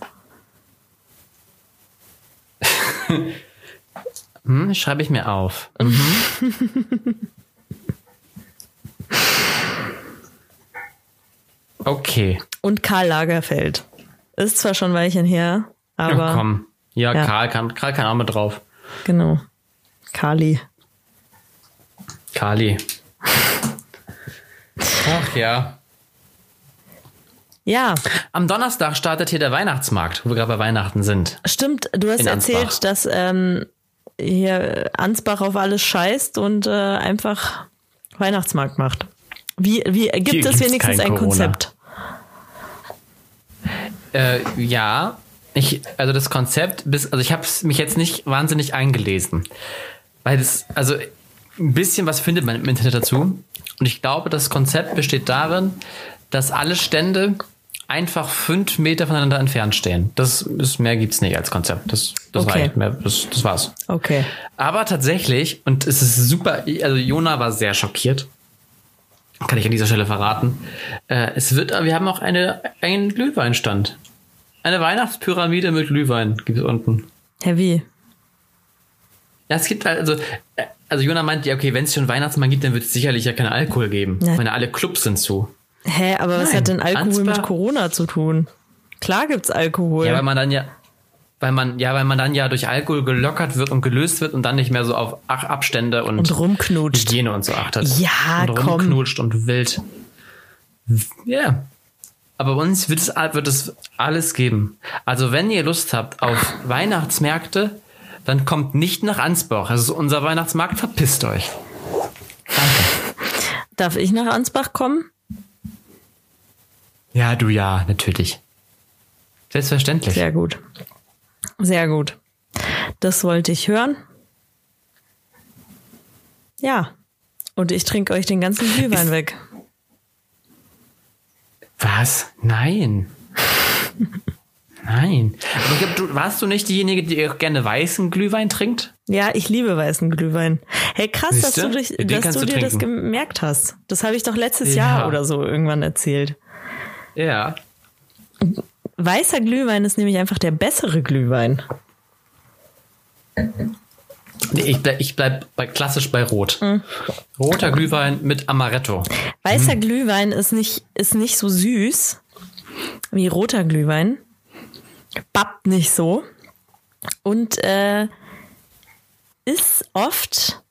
Hm, schreibe ich mir auf. Okay. Und Karl Lagerfeld. Ist zwar schon ein Weilchen her, aber ja, komm. Ja, Ja. Karl, kann, Karl kann auch mit drauf. genau. Kali. Kali. Ach ja. Ja, Am Donnerstag startet hier der Weihnachtsmarkt, wo wir gerade bei Weihnachten sind. stimmt. Du hast erzählt, dass ähm, hier Ansbach auf alles scheißt und äh, einfach Weihnachtsmarkt macht. Wie, wie gibt Hier es wenigstens ein Corona. Konzept? Äh, ja, ich, also das Konzept, bis, also ich habe mich jetzt nicht wahnsinnig eingelesen. Weil das, also ein bisschen was findet man im Internet dazu. Und ich glaube, das Konzept besteht darin, dass alle Stände einfach fünf Meter voneinander entfernt stehen. Das ist, mehr gibt's nicht als Konzept. Das, das Okay. reicht. Mehr, das, das war's. Okay. Aber tatsächlich, und es ist super, also Jona war sehr schockiert. Kann ich an dieser Stelle verraten. Äh, es wird, wir haben auch eine, einen Glühweinstand. Eine Weihnachtspyramide mit Glühwein gibt es unten. Hä, wie? Ja, es gibt halt, also, äh, also Jona meint, ja, okay, wenn es schon Weihnachtsmann gibt, dann wird es sicherlich ja keinen Alkohol geben. Ich meine, alle Clubs sind zu. Hä, aber was Nein, hat denn Alkohol mit Ansbach- Corona zu tun? Klar gibt's Alkohol. Ja, weil man dann ja, weil man, ja, weil man dann ja durch Alkohol gelockert wird und gelöst wird und dann nicht mehr so auf Ach- Abstände und, und rumknutscht. Hygiene und so achtet. Ja, und komm. rumknutscht und wild. Ja. aber bei uns wird es, wird es alles geben. Also wenn ihr Lust habt auf Weihnachtsmärkte, dann kommt nicht nach Ansbach. Das ist unser Weihnachtsmarkt. Verpisst euch. Darf ich nach Ansbach kommen? Ja, du ja, natürlich. Selbstverständlich. Sehr gut. Sehr gut. Das wollte ich hören. Ja. Und ich trinke euch den ganzen Glühwein weg. Was? Nein. Nein. Aber ich glaub, du, warst du nicht diejenige, die auch gerne weißen Glühwein trinkt? Ja, ich liebe weißen Glühwein. Hey, krass, Siehste? dass du, dich, Den dass du du dir das gemerkt hast. Das habe ich doch letztes Ja. Jahr oder so irgendwann erzählt. Ja. Weißer Glühwein ist nämlich einfach der bessere Glühwein. Nee, ich bleib, ich bleib bei, klassisch bei Rot. Mhm. Roter Glühwein mit Amaretto. Weißer Hm. Glühwein ist nicht, ist nicht so süß wie roter Glühwein. Bappt nicht so. Und äh, ist oft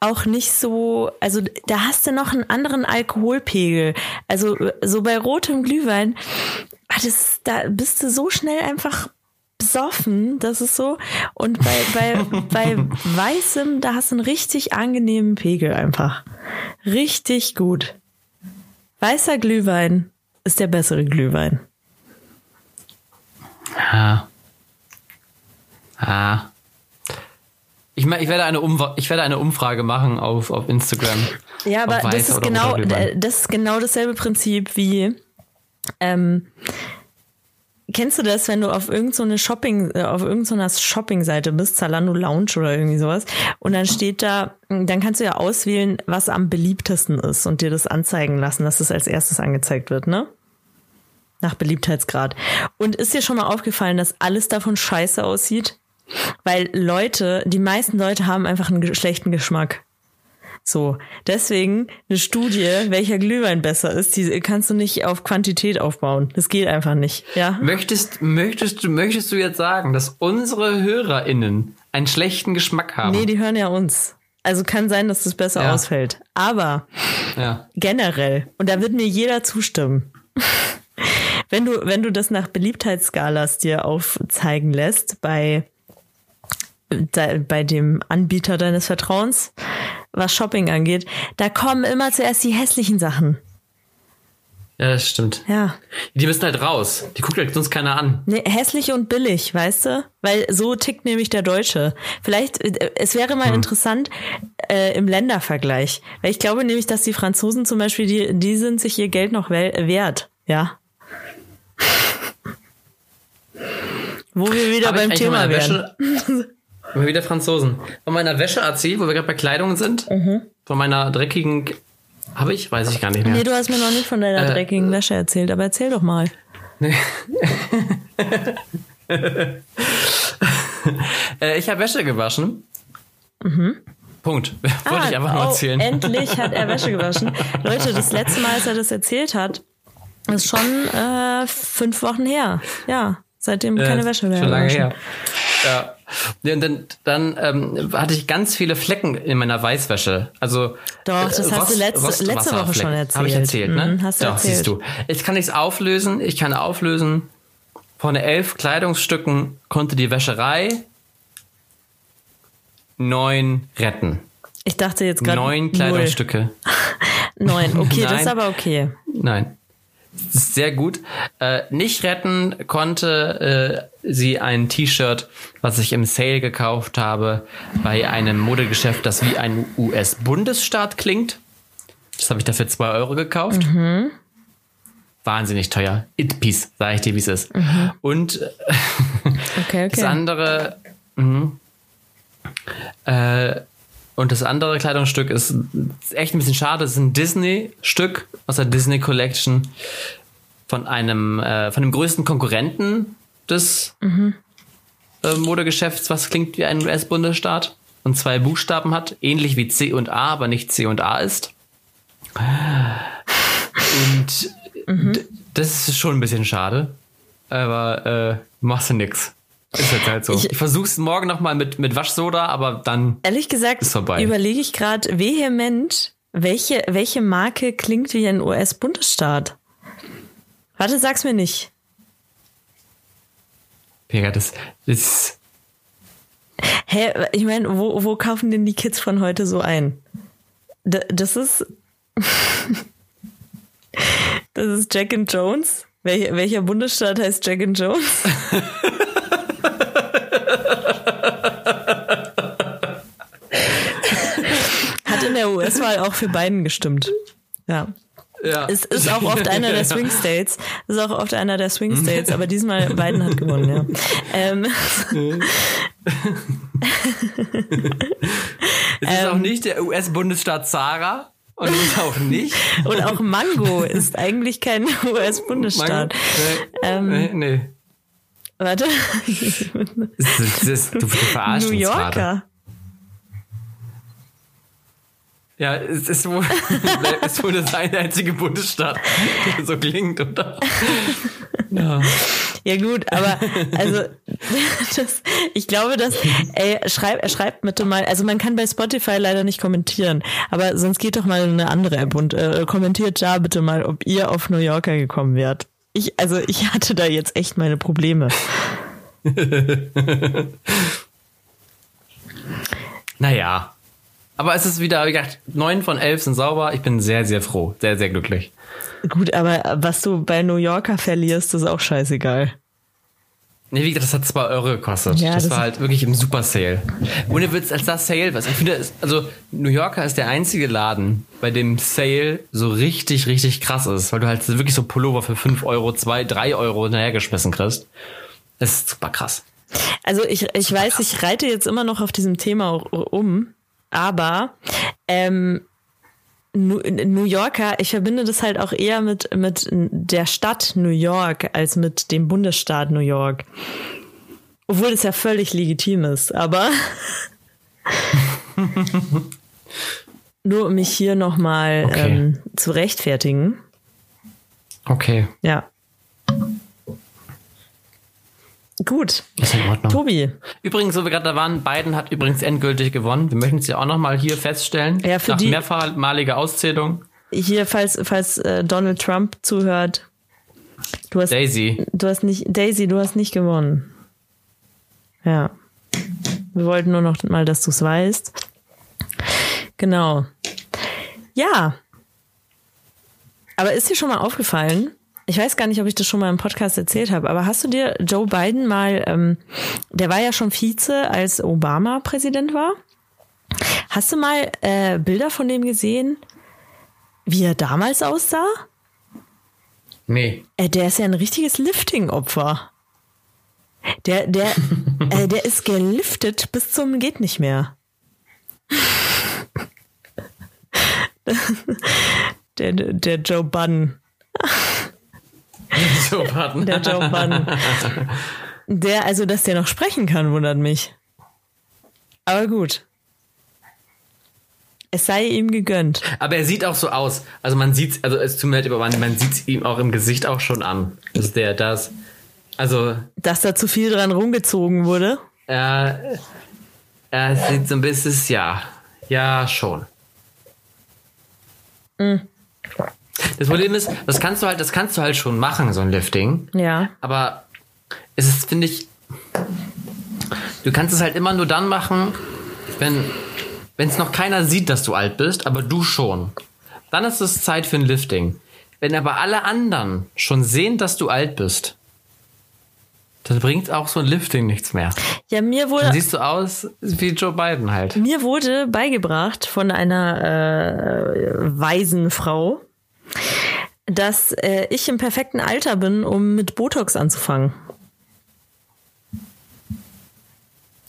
auch nicht so, also da hast du noch einen anderen Alkoholpegel. Also so bei rotem Glühwein, ah, das, da bist du so schnell einfach besoffen, das ist so. Und bei, bei, bei weißem, da hast du einen richtig angenehmen Pegel einfach. Richtig gut. Weißer Glühwein ist der bessere Glühwein. Ah. Ah. Ich, mein, ich, werde eine Umfrage, ich werde eine Umfrage machen auf, auf Instagram. Ja, aber das ist, genau, äh, das ist genau dasselbe Prinzip wie, ähm, kennst du das, wenn du auf irgendeine so Shopping, äh, auf irgendeiner Shopping-Seite bist, Zalando Lounge oder irgendwie sowas, und dann steht da, dann kannst du ja auswählen, was am beliebtesten ist und dir das anzeigen lassen, dass das als erstes angezeigt wird, ne? Nach Beliebtheitsgrad. Und ist dir schon mal aufgefallen, dass alles davon scheiße aussieht? Weil Leute, die meisten Leute haben einfach einen schlechten Geschmack. So, deswegen eine Studie, welcher Glühwein besser ist, die kannst du nicht auf Quantität aufbauen. Das geht einfach nicht, ja? Möchtest, möchtest, du, möchtest du jetzt sagen, dass unsere HörerInnen einen schlechten Geschmack haben? Nee, die hören ja uns. Also kann sein, dass das besser Ja. ausfällt. Aber ja. generell, und da wird mir jeder zustimmen, wenn du, wenn du das nach Beliebtheitsskalas dir aufzeigen lässt bei, da, bei dem Anbieter deines Vertrauens, was Shopping angeht, da kommen immer zuerst die hässlichen Sachen. ja, das stimmt. Ja. Die müssen halt raus. Die guckt halt sonst keiner an. Nee, hässlich und billig, weißt du? Weil so tickt nämlich der Deutsche. Vielleicht, äh, es wäre mal interessant äh, im Ländervergleich. Weil ich glaube nämlich, dass die Franzosen zum Beispiel, die, die sind sich ihr Geld noch wert. Ja. Wo wir wieder Hab beim Thema wären. Wäsche- Mal wieder Franzosen. Von meiner Wäsche erzählt, wo wir gerade bei Kleidung sind. Mhm. Von meiner dreckigen. Habe ich? Weiß ich gar nicht mehr. Nee, du hast mir noch nicht von deiner Äh, dreckigen Wäsche erzählt, aber erzähl doch mal. Äh, ich habe Wäsche gewaschen. Punkt. Wollte ich einfach nur oh, erzählen. Endlich hat er Wäsche gewaschen. Leute, das letzte Mal, als er das erzählt hat, ist schon äh, fünf Wochen her. Ja, seitdem keine Äh, Wäsche mehr Schon lange her. Ja. Und dann, dann ähm, hatte ich ganz viele Flecken in meiner Weißwäsche. Also Doch, das hast du letzte- letzte Woche schon Habe ich erzählt. erzählt, ne? Mhm, hast du Doch, erzählt. siehst du. Jetzt kann ich es auflösen. Ich kann auflösen. Von elf Kleidungsstücken konnte die Wäscherei neun retten. Ich dachte jetzt gerade Neun. Kleidungsstücke. Neun. Okay, das ist Nein. aber okay. Nein. Das sehr gut. Äh, nicht retten konnte äh, sie ein T-Shirt, was ich im Sale gekauft habe, bei einem Modegeschäft, das wie ein US-Bundesstaat klingt. Das habe ich dafür zwei Euro gekauft. Mhm. Wahnsinnig teuer. It-Piece, sage ich dir, wie es ist. Und äh, Okay, das okay. andere, mhm. äh, und das andere Kleidungsstück ist, echt ein bisschen schade. Es ist ein Disney-Stück aus der Disney Collection von einem, äh, von dem größten Konkurrenten des äh, Modegeschäfts, was klingt wie ein US-Bundesstaat und zwei Buchstaben hat, ähnlich wie C und A, aber nicht C und A ist. Und d- das ist schon ein bisschen schade, aber äh, machst du nix. Ist jetzt halt so. Ich- Ich, versuch's morgen nochmal mit, mit Waschsoda, aber dann. Ehrlich gesagt, überlege ich gerade vehement, welche, welche Marke klingt wie ein US-Bundesstaat? Warte, sag's mir nicht. Pega, das ist. Hä, ich meine, wo, wo kaufen denn die Kids von heute so ein? D das ist. das ist Jack and Jones. Wel welcher Bundesstaat heißt Jack and Jones? Der US-Wahl auch für Biden gestimmt. Ja. Ja. Es ist auch oft einer der Swing States. Es ist auch oft einer der Swing States, aber diesmal Biden hat gewonnen, ja. Ähm, es ist auch nicht der US-Bundesstaat Zara. Und ist auch nicht. Und auch Mango ist eigentlich kein US-Bundesstaat. Nee, nee, nee. Warte. Das ist, du, du verarschst New Yorker. gerade. Ja, es ist wohl, ist wohl das eine einzige Bundesstaat, der so klingt, oder? Ja. Ja gut, aber also das, ich glaube, dass ey, schreib, schreibt bitte mal, also man kann bei Spotify leider nicht kommentieren, aber sonst geht doch mal in eine andere App und äh, kommentiert da bitte mal, ob ihr auf New Yorker gekommen wärt. Ich, also ich hatte da jetzt echt meine Probleme. Naja. Aber es ist wieder, wie gesagt, neun von elf sind sauber. Ich bin sehr, sehr froh. Sehr, sehr glücklich. Gut, aber was du bei New Yorker verlierst, ist auch scheißegal. Nee, wie gesagt, das hat zwei Euro gekostet. Ja, das, das war halt wirklich im Super Sale. Ohne Witz, als das Sale, was ich finde, also New Yorker ist der einzige Laden, bei dem Sale so richtig, richtig krass ist, weil du halt wirklich so Pullover für 5 Euro, 2, 3 Euro hinterhergeschmissen kriegst. Das ist super krass. Also ich, ich weiß, ich reite jetzt immer noch auf diesem Thema um, aber ähm, New Yorker, ich verbinde das halt auch eher mit, mit der Stadt New York als mit dem Bundesstaat New York. Obwohl das ja völlig legitim ist, aber nur um mich hier nochmal Okay. ähm, zu rechtfertigen. Okay, Ja. Gut. ist in Ordnung. Tobi, Übrigens, wo wir gerade da waren, Biden hat übrigens endgültig gewonnen. Wir möchten es ja auch nochmal hier feststellen. Ja, für Nach die- mehrmaliger Auszählung. hier, falls, falls äh, Donald Trump zuhört, du hast, Daisy. du hast nicht, Daisy, du hast nicht gewonnen. Ja. Wir wollten nur noch mal, dass du es weißt. Genau. Ja. Aber ist dir schon mal aufgefallen? Ich weiß gar nicht, ob ich das schon mal im Podcast erzählt habe, aber hast du dir Joe Biden mal, ähm, der war ja schon Vize, als Obama Präsident war. Hast du mal äh, Bilder von dem gesehen, wie er damals aussah? Nee. Äh, der ist ja ein richtiges Lifting-Opfer. Der, der, äh, der ist geliftet bis zum geht nicht mehr. Der, der Joe Budden. So, warten. Der Joe Budden. Der, also, dass der noch sprechen kann, wundert mich. Aber gut. Es sei ihm gegönnt. Aber er sieht auch so aus. Also man sieht, also es tut mir leid, aber man, sieht ihm auch im Gesicht auch schon an. Dass der das. Also Dass da zu viel dran rumgezogen wurde. er, er sieht so ein bisschen, ja, ja schon. Das Problem ist, das kannst du halt, das kannst du halt schon machen, so ein Lifting. Ja. Aber es ist, finde ich, du kannst es halt immer nur dann machen, wenn wenn es noch keiner sieht, dass du alt bist, aber du schon. Dann ist es Zeit für ein Lifting. Wenn aber alle anderen schon sehen, dass du alt bist, dann bringt auch so ein Lifting nichts mehr. Ja, mir Dann wurde, siehst du aus wie Joe Biden halt. Mir wurde beigebracht von einer äh, weisen Frau, dass äh, ich im perfekten Alter bin, um mit Botox anzufangen.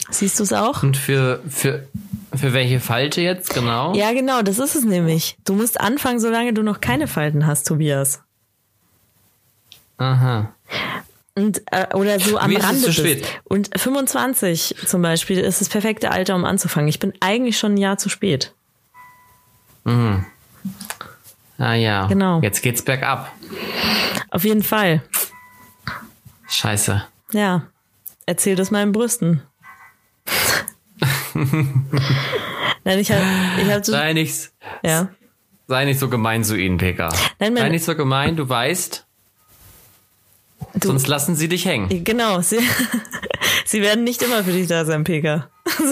Siehst du es auch? Und für, für, für welche Falte jetzt genau? Ja, genau, das ist es nämlich. Du musst anfangen, solange du noch keine Falten hast, Tobias. Aha. Und, äh, oder so am Mir ist es Rande zu bist. spät. Und 25 zum Beispiel ist das perfekte Alter, um anzufangen. Ich bin eigentlich schon ein Jahr zu spät. Ah ja. Genau. Jetzt geht's bergab. Auf jeden Fall. Scheiße. Ja. Erzähl das meinen Brüsten. Nein, ich habe ich hab so, Sei nicht, ja. sei nicht so gemein zu ihnen, Pekka. Nein, sei nicht so gemein, du weißt, Du- Sonst lassen sie dich hängen. Genau, sie, sie werden nicht immer für dich da sein, Pega.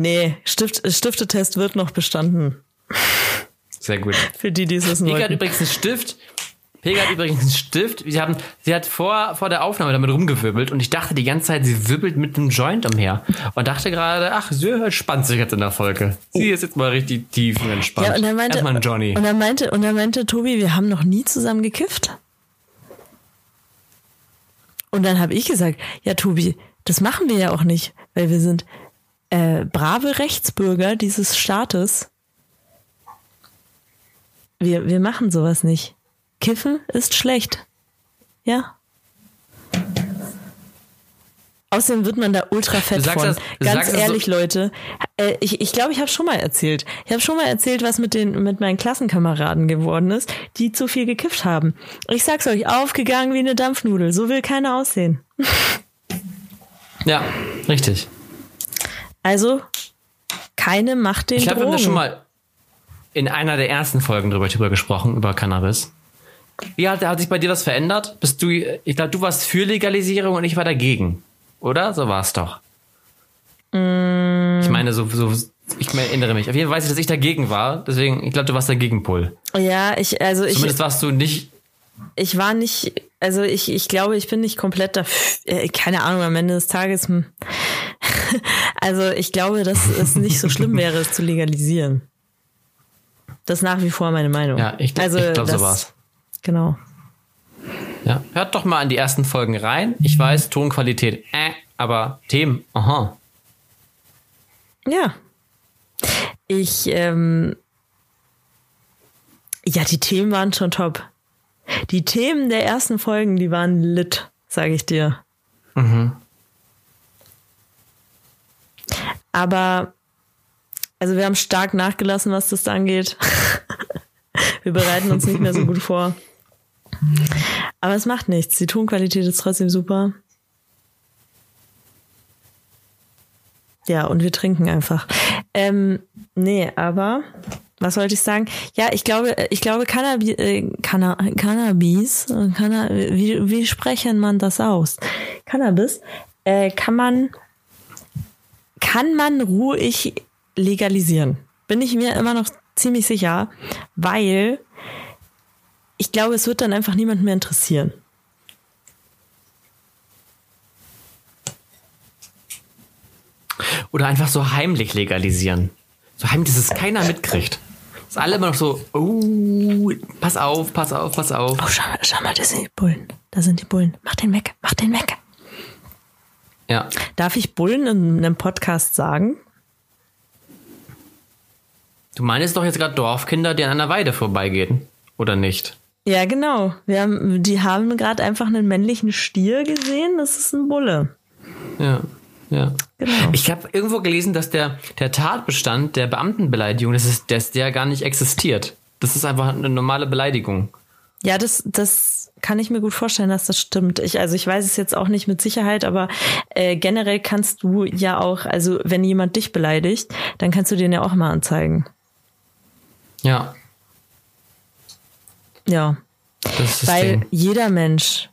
nee, Stift, Stiftetest wird noch bestanden. Sehr gut. Für die, die es wissen Pega hat übrigens einen Stift. Pega hat übrigens einen Stift. Sie, haben, sie hat vor, vor der Aufnahme damit rumgewirbelt und ich dachte die ganze Zeit, sie wirbelt mit einem Joint umher. Und dachte gerade, ach, sie entspannt sich jetzt in der Folge. Sie ist jetzt mal richtig tief und entspannt. Ja, und dann meinte, Erstmal Johnny. Und dann meinte, und dann meinte Tobi, wir haben noch nie zusammen gekifft. Und dann habe ich gesagt, ja, Tobi, das machen wir ja auch nicht, weil wir sind äh, brave Rechtsbürger dieses Staates. Wir, wir machen sowas nicht. Kiffen ist schlecht. Ja. Außerdem wird man da ultra fett von. das- Ganz das so- ehrlich, Leute. Äh, ich glaube, ich, glaub, ich habe schon mal erzählt. Ich habe schon mal erzählt, was mit, den, mit meinen Klassenkameraden geworden ist, die zu viel gekifft haben. Ich sag's euch, aufgegangen wie eine Dampfnudel. So will keiner aussehen. Ja, richtig. Also, keine macht den Ich glaube, wir haben schon mal in einer der ersten Folgen drüber, drüber gesprochen, über Cannabis. Wie hat, hat sich bei dir was verändert? Bist du, ich glaube, du warst für Legalisierung und ich war dagegen. Oder? So war es doch. Mm. Ich meine, so, so, ich erinnere mich. Auf jeden Fall weiß ich, dass ich dagegen war. Deswegen, ich glaube, du warst dagegen, Pol. ja, ich, also ich, Zumindest warst du nicht. ich war nicht, also ich, ich glaube, ich bin nicht komplett dafür, äh, keine Ahnung, am Ende des Tages, hm. also ich glaube, dass es nicht so schlimm wäre, es zu legalisieren. Das ist nach wie vor meine Meinung. Ja, ich, also, ich glaube, so das- war's. Genau. Ja. Hört doch mal an die ersten Folgen rein. Ich weiß, Tonqualität, äh, aber Themen, aha. Ja. Ich, ähm, ja, die Themen waren schon top. Die Themen der ersten Folgen, die waren lit, sage ich dir. Aber, also wir haben stark nachgelassen, was das da angeht. wir bereiten uns nicht mehr so gut vor. Aber es macht nichts. Die Tonqualität ist trotzdem super. Ja, und wir trinken einfach. Ähm, nee, aber was wollte ich sagen? Ja, ich glaube, ich glaube, Cannabi äh, Canna Cannabis, Canna wie, wie sprechen man das aus? Cannabis äh, kann man kann man ruhig legalisieren. Bin ich mir immer noch ziemlich sicher, weil ich glaube, es wird dann einfach niemand mehr interessieren. Oder einfach so heimlich legalisieren. So heimlich, dass es keiner mitkriegt. Dass alle immer noch so, oh, pass auf, pass auf, pass auf. Oh, schau mal, schau mal, das sind die Bullen. Da sind die Bullen. Mach den weg, mach den weg. Ja. Darf ich Bullen in einem Podcast sagen? Du meinst doch jetzt gerade Dorfkinder, die an einer Weide vorbeigehen. Oder nicht? Ja, genau. Wir haben, die haben gerade einfach einen männlichen Stier gesehen. Das ist ein Bulle. Ja. Ja. Genau. Ich habe irgendwo gelesen, dass der, der Tatbestand der Beamtenbeleidigung, das ist, dass der gar nicht existiert. Das ist einfach eine normale Beleidigung. Ja, das, das kann ich mir gut vorstellen, dass das stimmt. Ich, also ich weiß es jetzt auch nicht mit Sicherheit, aber äh, generell kannst du ja auch, also wenn jemand dich beleidigt, dann kannst du den ja auch mal anzeigen. Ja. Ja. Weil Ding. jeder Mensch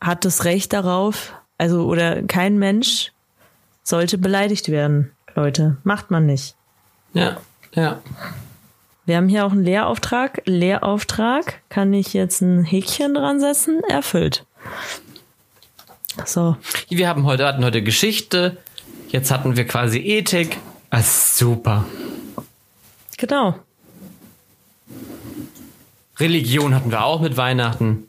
hat das Recht darauf, also oder kein Mensch sollte beleidigt werden, Leute. Macht man nicht. Ja. Ja. Wir haben hier auch einen Lehrauftrag. Lehrauftrag kann ich jetzt ein Häkchen dran setzen? Erfüllt. So. Wir haben heute, hatten heute Geschichte. Jetzt hatten wir quasi Ethik. Ah, super. Genau. Religion hatten wir auch mit Weihnachten.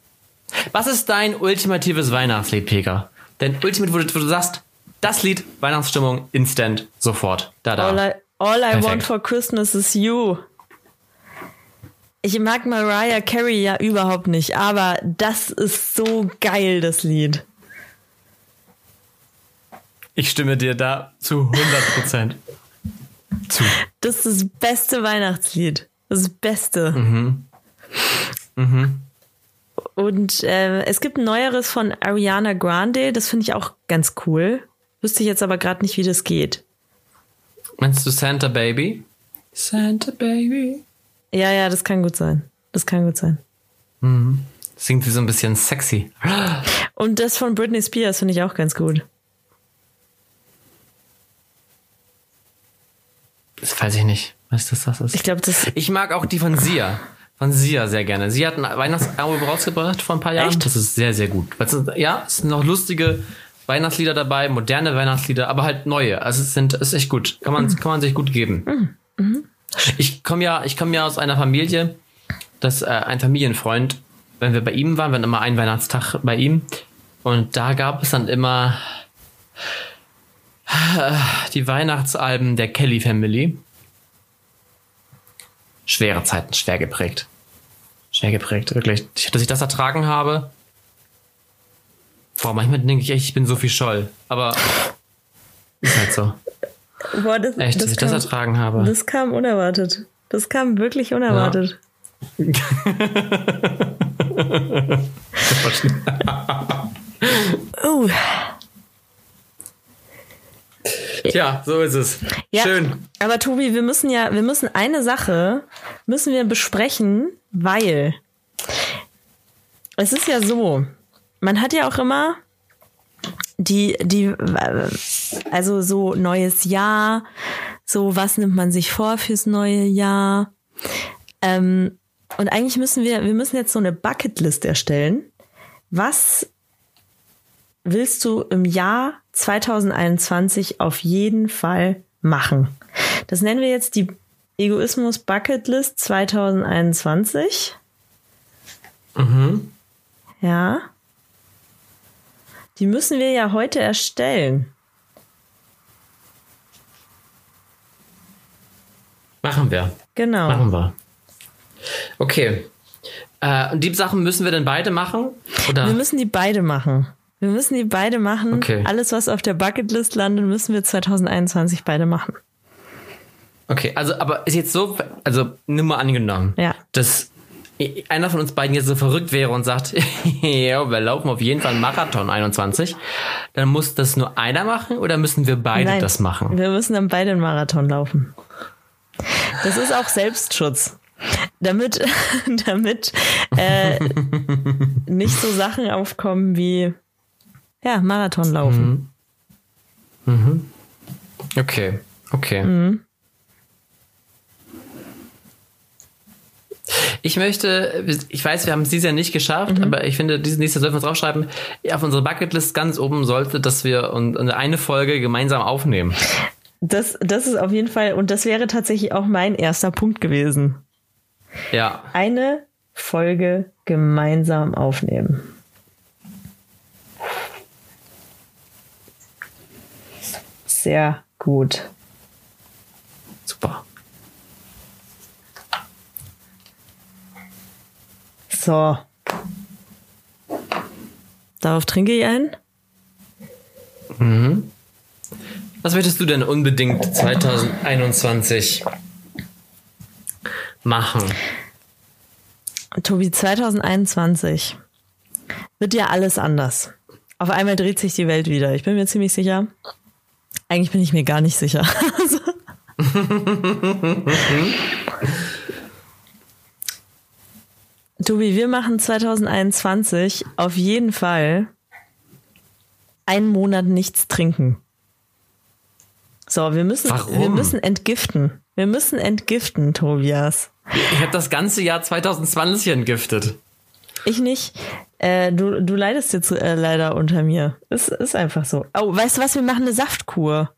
Was ist dein ultimatives Weihnachtslied, Pega? Dein Ultimate, wo du, wo du sagst, das Lied, Weihnachtsstimmung, instant, sofort. Da, da. All I, all I want for Christmas is you. Ich mag Mariah Carey ja überhaupt nicht, aber das ist so geil, das Lied. Ich stimme dir da zu 100% zu. Das ist das beste Weihnachtslied. Das Beste. Mhm. Und äh, es gibt ein neueres von Ariana Grande, das finde ich auch ganz cool. Wüsste ich jetzt aber gerade nicht, wie das geht. Meinst du Santa Baby? Santa Baby. Ja, ja, das kann gut sein. Das kann gut sein. Singt sie so ein bisschen sexy. Und das von Britney Spears finde ich auch ganz gut. Das weiß ich nicht, was das, das ist. Ich glaube, das. Ich mag auch die von Sia. Von Sia sehr gerne. Sie hat ein Weihnachtsalbum rausgebracht vor ein paar Jahren. Echt? Das ist sehr, sehr gut. Ja, es sind noch lustige Weihnachtslieder dabei, moderne Weihnachtslieder, aber halt neue. Also es sind, ist echt gut. Kann man, kann man sich gut geben. Ich komme ja, ich komme ja aus einer Familie, dass äh, ein Familienfreund, wenn wir bei ihm waren, wir waren immer einen Weihnachtstag bei ihm. Und da gab es dann immer äh, die Weihnachtsalben der Kelly Family. Schwere Zeiten, schwer geprägt. Schwer geprägt, wirklich. Ich- Dass ich das ertragen habe. Boah, manchmal denke ich echt, ich bin Sophie Scholl. Aber ist halt so. Boah, das, Echt, dass ich das ertragen habe. das kam unerwartet. Das kam wirklich unerwartet. Oh, Tja, so ist es. ja. Schön. Aber Tobi, wir müssen ja, wir müssen eine Sache müssen wir besprechen, weil es ist ja so, man hat ja auch immer die, die, also so neues Jahr, so was nimmt man sich vor fürs neue Jahr. Ähm, und eigentlich müssen wir, wir müssen jetzt so eine Bucketlist erstellen. Was willst du im Jahr 2021 auf jeden Fall machen? Das nennen wir jetzt die Egoismus Bucketlist 2021. Mhm. Ja. Die müssen wir ja heute erstellen. Machen wir. Genau. Machen wir. Okay. Äh, und die Sachen müssen wir denn beide machen? Oder? Wir müssen die beide machen. Wir müssen die beide machen. Okay. Alles, was auf der Bucketlist landet, müssen wir 2021 beide machen. Okay, also, aber ist jetzt so, also, nur mal angenommen, Ja. dass einer von uns beiden jetzt so verrückt wäre und sagt, ja, wir laufen auf jeden Fall einen Marathon 21, dann muss das nur einer machen oder müssen wir beide Nein, das machen? Wir müssen dann beide einen Marathon laufen. Das ist auch Selbstschutz. Damit, damit äh, nicht so Sachen aufkommen wie ja, Marathon laufen. Okay, okay. Mhm. Ich möchte, ich weiß, wir haben es dieses Jahr nicht geschafft, Mhm. aber ich finde, dieses nächste sollten wir uns draufschreiben. Auf unsere Bucketlist ganz oben sollte, dass wir eine Folge gemeinsam aufnehmen. Das, das ist auf jeden Fall, und das wäre tatsächlich auch mein erster Punkt gewesen. Ja, Eine Folge gemeinsam aufnehmen. Sehr gut. So. Darauf trinke ich ein. Was möchtest du denn unbedingt 2021 machen? Tobi, 2021 wird ja alles anders. Auf einmal dreht sich die Welt wieder. Ich bin mir ziemlich sicher. Eigentlich bin ich mir gar nicht sicher. Tobi, wir machen 2021 auf jeden Fall einen Monat nichts trinken. So, wir müssen, Warum? wir müssen entgiften. Wir müssen entgiften, Tobias. Ich habe das ganze Jahr 2020 entgiftet. Ich nicht. Äh, du, du leidest jetzt äh, leider unter mir. Es ist einfach so. Oh, weißt du was? Wir machen eine Saftkur.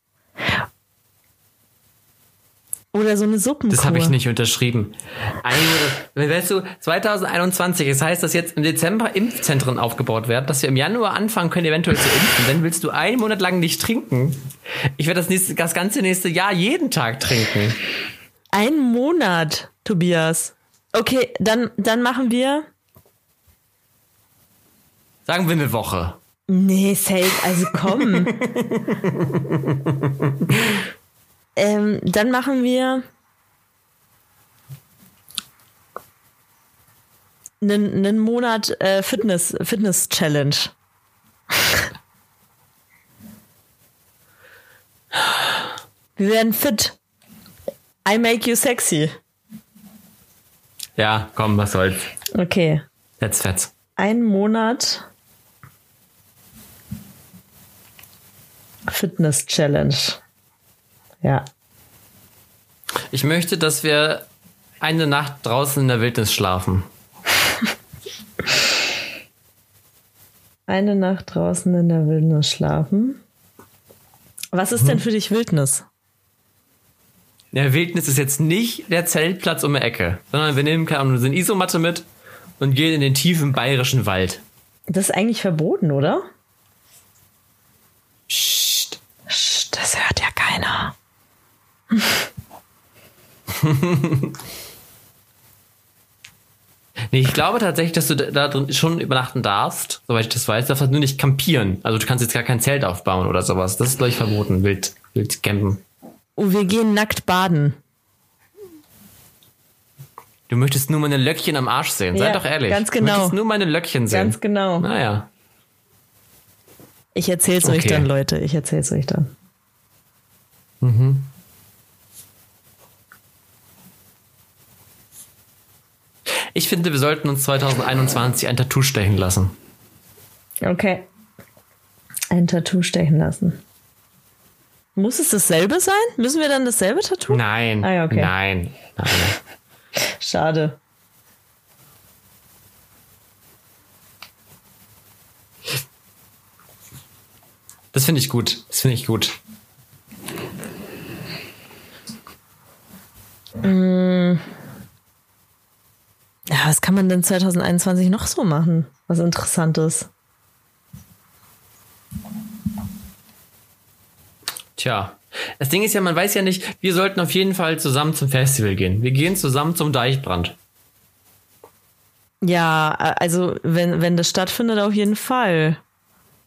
Oder so eine Suppenkur. Das habe ich nicht unterschrieben. Eine, weißt du, 2021, das heißt, dass jetzt im Dezember Impfzentren aufgebaut werden, dass wir im Januar anfangen können, eventuell zu impfen. Dann willst du einen Monat lang nicht trinken. Ich werde das, nächste, das ganze nächste Jahr jeden Tag trinken. Ein Monat, Tobias. Okay, dann, dann machen wir. Sagen wir eine Woche. Nee, safe. Also komm. ähm, dann machen wir. Einen, einen Monat äh, Fitness, Fitness Challenge. Wir werden fit. I make you sexy. Ja, komm, was soll's. Okay. Jetzt fetz. Ein Monat Fitness Challenge. Ja. Ich möchte, dass wir eine Nacht draußen in der Wildnis schlafen. Eine Nacht draußen in der Wildnis schlafen. Was ist denn für dich Wildnis? Der Wildnis ist jetzt nicht der Zeltplatz um die Ecke, sondern wir nehmen keine Ahnung, eine Isomatte mit und gehen in den tiefen bayerischen Wald. Das ist eigentlich verboten, oder? Psst. Sch, Das hört ja keiner. Nee, ich glaube tatsächlich, dass du da drin schon übernachten darfst, soweit ich das weiß. Du darfst halt nur nicht campieren. Also du kannst jetzt gar kein Zelt aufbauen oder sowas. Das ist, glaube ich, verboten, wild, wild campen. Oh, wir gehen nackt baden. Du möchtest nur meine Löckchen am Arsch sehen. Sei Ja, doch ehrlich. ganz Du genau. möchtest nur meine Löckchen sehen. Ganz genau. Naja. Ich erzähl's euch Okay. dann, Leute. Ich erzähl's euch dann. Ich finde, wir sollten uns 2021 ein Tattoo stechen lassen. Okay. Ein Tattoo stechen lassen. Muss es dasselbe sein? Müssen wir dann dasselbe Tattoo? Nein. Ah, ja, okay. Nein. Nein. Schade. Das finde ich gut. Das finde ich gut. Ja, was kann man denn 2021 noch so machen? Was Interessantes. Tja. Das Ding ist ja, man weiß ja nicht, wir sollten auf jeden Fall zusammen zum Festival gehen. Wir gehen zusammen zum Deichbrand. Ja, also wenn, wenn das stattfindet, auf jeden Fall.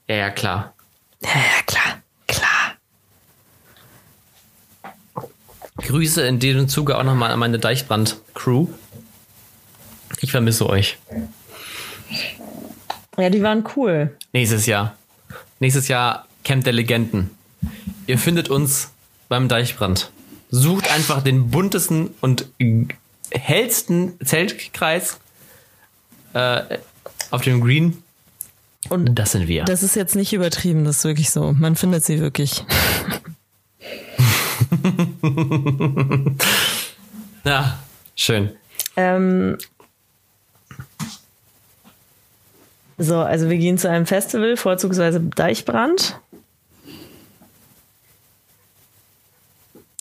Ja, ja, klar. Ja, ja, klar. Klar. Grüße in diesem Zuge auch nochmal an meine Deichbrand-Crew. Ich vermisse euch. Ja, die waren cool. Nächstes Jahr. Nächstes Jahr Camp der Legenden. Ihr findet uns beim Deichbrand. Sucht einfach den buntesten und hellsten Zeltkreis äh, auf dem Green. Und Das sind wir. das ist jetzt nicht übertrieben, das ist wirklich so. Man findet sie wirklich. Ja, schön. Ähm, so, also wir gehen zu einem Festival, vorzugsweise Deichbrand.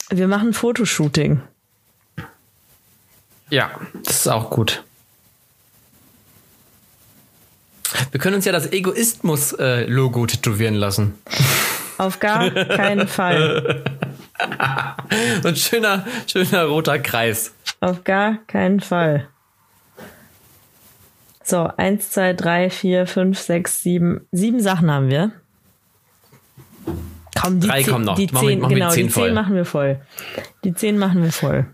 Wir machen Fotoshooting. Ja, das ist auch gut. Wir können uns ja das Egoismus-Logo tätowieren lassen. Auf gar keinen Fall. Ein schöner, schöner roter Kreis. Auf gar keinen Fall. So, eins, zwei, drei, vier, fünf, sechs, sieben. Sieben Sachen haben wir. Komm, die Drei zehn, kommen noch. Die Machen wir- zehn, machen wir genau, zehn die zehn voll. machen wir voll. Die zehn machen wir voll.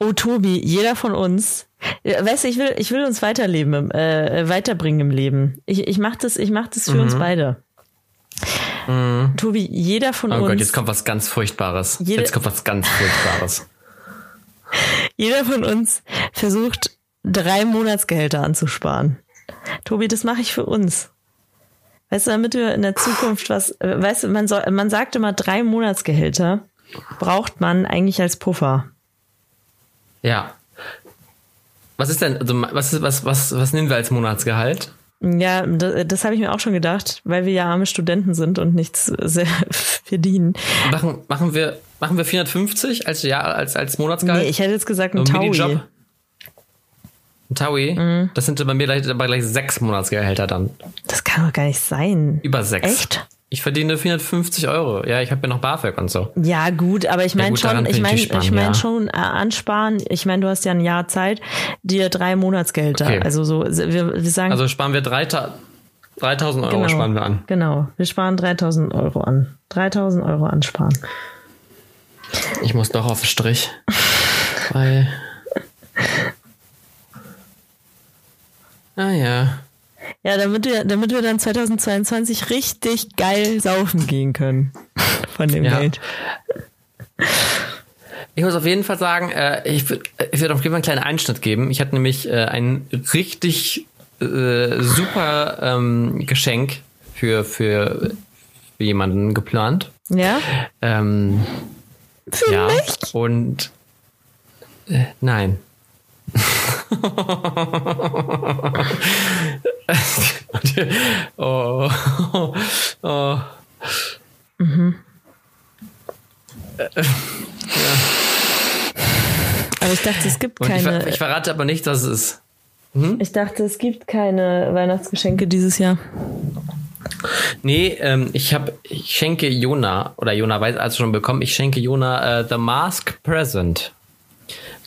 Oh, Tobi, jeder von uns. Ja, Weißt du, ich will, ich will uns weiterleben, im- äh, weiterbringen im Leben. Ich, ich mach das, ich mach das für uns beide. Tobi, jeder von Mhm. Oh uns. Gott, jetzt kommt was ganz Furchtbares. Jede- Jetzt kommt was ganz Furchtbares. Jeder von uns versucht, drei Monatsgehälter anzusparen. Tobi, das mache ich für uns. Weißt du, damit wir in der Zukunft was, äh, weißt du, man, soll, man sagt immer, drei Monatsgehälter braucht man eigentlich als Puffer. Ja. Was ist denn, also was, ist, was, was, was nehmen wir als Monatsgehalt? Ja, das, das habe ich mir auch schon gedacht, weil wir ja arme Studenten sind und nichts sehr verdienen. Machen, machen, wir, machen wir 450 als, Jahr, als, als Monatsgehalt? Nee, ich hätte jetzt gesagt, ein So Taui. Minijob? Taui? Mhm. Das sind bei mir gleich, aber gleich sechs Monatsgehälter dann. Das kann doch gar nicht sein. Über sechs. Echt? Ich verdiene 450 Euro. Ja, ich habe ja noch BAföG und so. Ja, gut, aber ich meine gut, schon, ich meine, ich ich meine ja. schon äh, ansparen. Ich meine, du hast ja ein Jahr Zeit, dir drei Monatsgehälter. Okay. Also so, wir, wir sagen, Also sparen wir 3000 3000 Euro genau, sparen wir an. Genau, wir sparen 3000 Euro an. 3000 Euro ansparen. Ich muss doch auf den Strich. Weil. Ah ja. Ja, damit wir, damit wir dann 2022 richtig geil saufen gehen können. Von dem Ja. Geld. Ich muss auf jeden Fall sagen, äh, ich würde ich würd auf jeden Fall einen kleinen Einschnitt geben. Ich hatte nämlich äh, ein richtig äh, super ähm, Geschenk für, für, für jemanden geplant. Ja? Ähm, Für ja. mich? Und äh, nein. oh. oh. Aber ich dachte, es gibt Und ich, ver keine. ich verrate aber nicht, dass es ist. Ich dachte, es gibt keine Weihnachtsgeschenke dieses Jahr. Nee, ähm, ich habe, ich schenke Jona, oder Jona weiß also schon bekommen, ich schenke Jona äh, The Mask Present.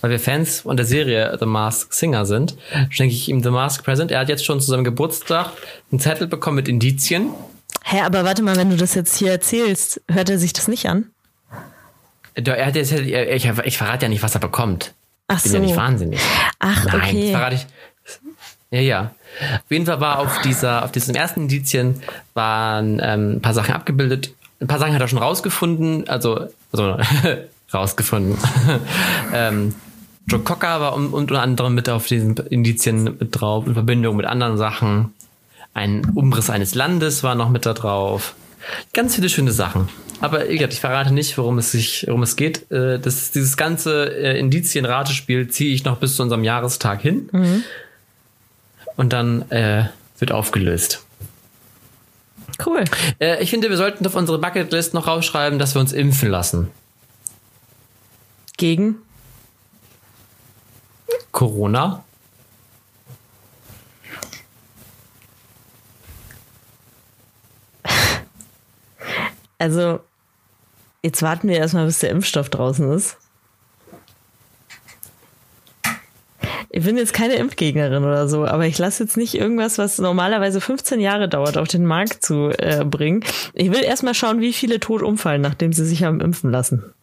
Weil wir Fans von der Serie The Mask Singer sind, schenke ich ihm The Mask Present. Er hat jetzt schon zu seinem Geburtstag einen Zettel bekommen mit Indizien. Hä, aber warte mal, wenn du das jetzt hier erzählst, hört er sich das nicht an? Er hat jetzt, ich, ich verrate ja nicht, was er bekommt. Ach Ich bin so. ja nicht wahnsinnig. Ach, Nein, okay. das verrate ich. Ja, ja. Auf jeden Fall war auf dieser, auf diesen ersten Indizien waren ähm, ein paar Sachen abgebildet. Ein paar Sachen hat er schon rausgefunden, also, also rausgefunden. ähm, Joe Cocker war un- unter anderem mit auf diesen Indizien mit drauf, in Verbindung mit anderen Sachen. Ein Umriss eines Landes war noch mit da drauf. Ganz viele schöne Sachen. Aber ich verrate nicht, worum es sich, worum es geht. Äh, Das, dieses ganze äh, Indizien-Ratespiel ziehe ich noch bis zu unserem Jahrestag hin. Und dann äh, wird aufgelöst. Cool. Äh, ich finde, wir sollten auf unsere Bucketlist noch rausschreiben, dass wir uns impfen lassen. Gegen? Corona. Also, jetzt warten wir erstmal, bis der Impfstoff draußen ist. Ich bin jetzt keine Impfgegnerin oder so, aber ich lasse jetzt nicht irgendwas, was normalerweise 15 Jahre dauert, auf den Markt zu äh, bringen. Ich will erstmal schauen, wie viele tot umfallen, nachdem sie sich haben impfen lassen.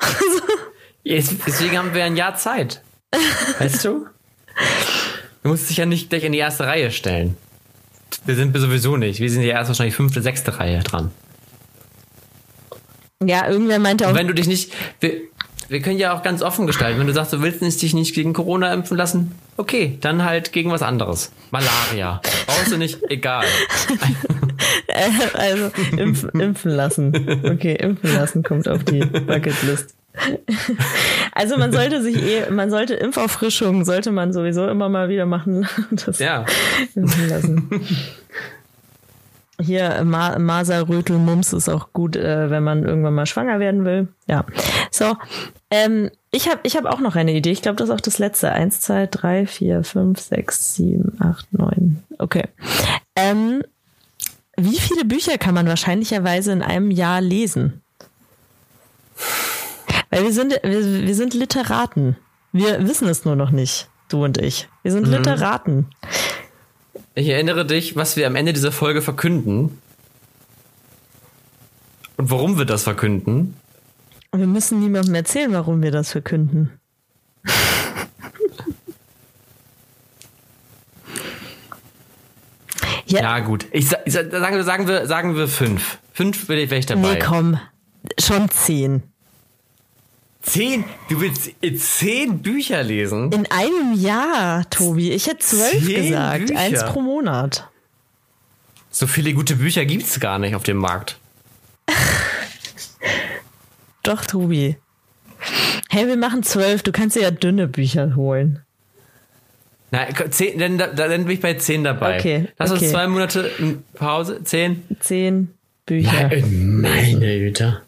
Deswegen haben wir ein Jahr Zeit. Weißt du? Du musst dich ja nicht gleich in die erste Reihe stellen. Wir sind sowieso nicht. Wir sind ja erst wahrscheinlich fünfte, sechste Reihe dran. Ja, irgendwer meinte auch, Und wenn du dich nicht. Wir, wir können ja auch ganz offen gestalten. Wenn du sagst, du willst nicht- dich nicht gegen Corona impfen lassen, okay, dann halt gegen was anderes. Malaria. Brauchst du nicht? Egal. also impf, impfen lassen. Okay, impfen lassen kommt auf die Bucketlist. Also man sollte sich eh, man sollte Impfauffrischungen sollte man sowieso immer mal wieder machen. Das Ja. lassen. Hier Ma Maser, Rötel, Mumps ist auch gut, äh, wenn man irgendwann mal schwanger werden will. Ja. So, ähm, ich habe ich hab auch noch eine Idee. Ich glaube, das ist auch das letzte. Eins, zwei, drei, vier, fünf, sechs, sieben, acht, neun. Okay. Ähm, wie viele Bücher kann man wahrscheinlicherweise in einem Jahr lesen? Weil wir sind, wir, wir sind Literaten. Wir wissen es nur noch nicht, du und ich. Wir sind Literaten. Ich erinnere dich, was wir am Ende dieser Folge verkünden. Und warum wir das verkünden. Wir müssen niemandem erzählen, warum wir das verkünden. ja, Ja, gut. Ich, ich sa- sagen, wir, sagen, wir, sagen wir fünf. Fünf wäre ich dabei. nee, komm. Schon zehn. Zehn? Du willst zehn Bücher lesen? In einem Jahr, Tobi. Ich hätte zwölf Zehn gesagt. Bücher? Eins pro Monat. So viele gute Bücher gibt's gar nicht auf dem Markt. Doch, Tobi. Hey, wir machen zwölf. Du kannst dir ja dünne Bücher holen. Na, zehn, dann, dann bin ich bei zehn dabei. Okay, Lass uns okay. zwei Monate in Pause. Zehn? Zehn Bücher. Meine Güte.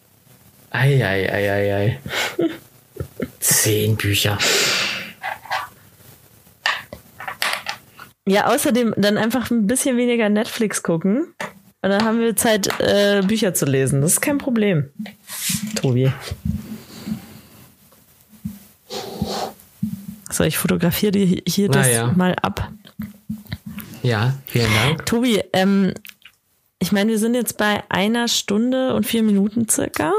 Ei, ei, ei, ei, ei. Zehn Bücher. Ja, außerdem dann einfach ein bisschen weniger Netflix gucken. Und dann haben wir Zeit, äh, Bücher zu lesen. Das ist kein Problem. Tobi. So, ich fotografiere dir hier Na das ja. mal ab. Ja, vielen Dank. Tobi, ähm, ich meine, wir sind jetzt bei einer Stunde und vier Minuten circa.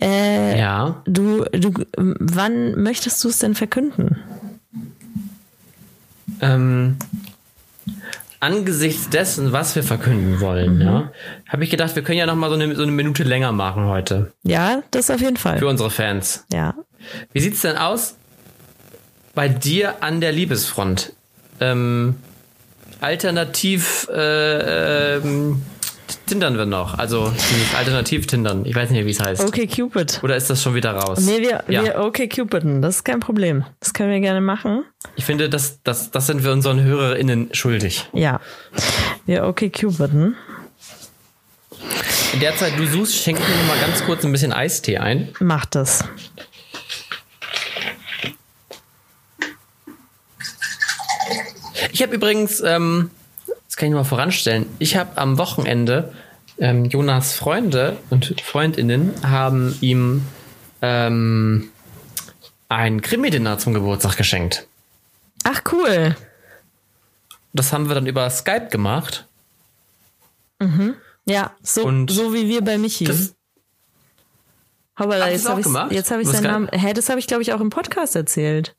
Äh, Ja. Du, du, wann möchtest du es denn verkünden? Ähm, angesichts dessen, was wir verkünden wollen, ja, habe ich gedacht, wir können ja noch mal so eine, so eine Minute länger machen heute. Ja, das auf jeden Fall. Für unsere Fans. Ja. Wie sieht's denn aus bei dir an der Liebesfront? Ähm, alternativ äh, ähm, tindern wir noch. Also alternativ tindern. Ich weiß nicht, wie es heißt. Okay, Cupid. Oder ist das schon wieder raus? Nee, wir, ja. wir okay Cupiden. Das ist kein Problem. Das können wir gerne machen. Ich finde, das, das, das sind wir unseren HörerInnen schuldig. Ja. Wir okay Cupiden. In der Zeit du suchst, schenke ich mir noch mal ganz kurz ein bisschen Eistee ein. Mach das. Ich habe übrigens, ähm, das kann ich mal voranstellen, ich habe am Wochenende ähm, Jonas Freunde und Freundinnen haben ihm ähm, ein Krimi-Dinner zum Geburtstag geschenkt. Ach, cool. Das haben wir dann über Skype gemacht. Ja, so, Und so wie wir bei Michi. Das, Hoppala, jetzt habe ich gemacht? jetzt hab ich seinen? Namen. Hä, das habe ich, glaube ich, auch im Podcast erzählt.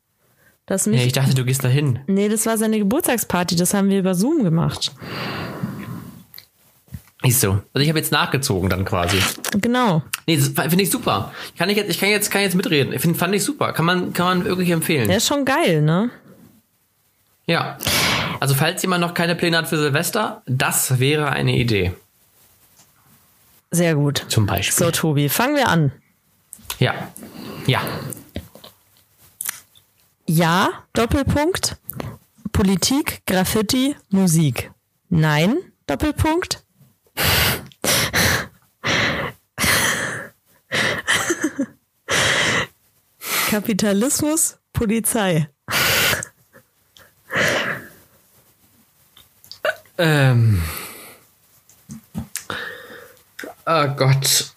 Das mich, nee, ich dachte, du gehst dahin. nee, das war seine Geburtstagsparty. Das haben wir über Zoom gemacht. Ist so. Also ich habe jetzt nachgezogen dann quasi. Genau. Nee, das finde ich super. Kann ich jetzt, ich kann jetzt, kann jetzt mitreden. Ich find, fand ich super. Kann man, kann man wirklich empfehlen. Der ist schon geil, ne? Ja. Also falls jemand noch keine Pläne hat für Silvester, das wäre eine Idee. Sehr gut. Zum Beispiel. So, Tobi, fangen wir an. Ja. Ja. Ja, Doppelpunkt. Politik, Graffiti, Musik. Nein, Doppelpunkt. Kapitalismus, Polizei. Ähm. Oh Gott.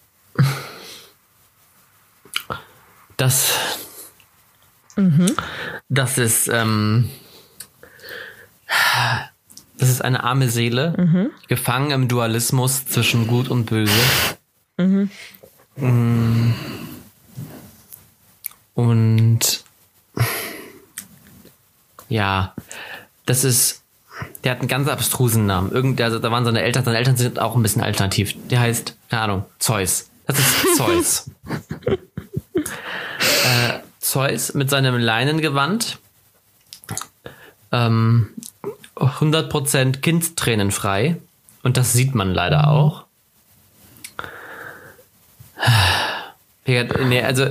Das. Das ist, ähm, das ist eine arme Seele, gefangen im Dualismus zwischen Gut und Böse. Mm. Und ja, das ist, der hat einen ganz abstrusen Namen. Irgend, also da waren seine Eltern, seine Eltern sind auch ein bisschen alternativ. Der heißt, keine Ahnung, Zeus. Das ist Zeus. äh, Zeus mit seinem Leinengewand. Ähm, 100% kindstränenfrei. Und das sieht man leider auch. Ja, Nee, also,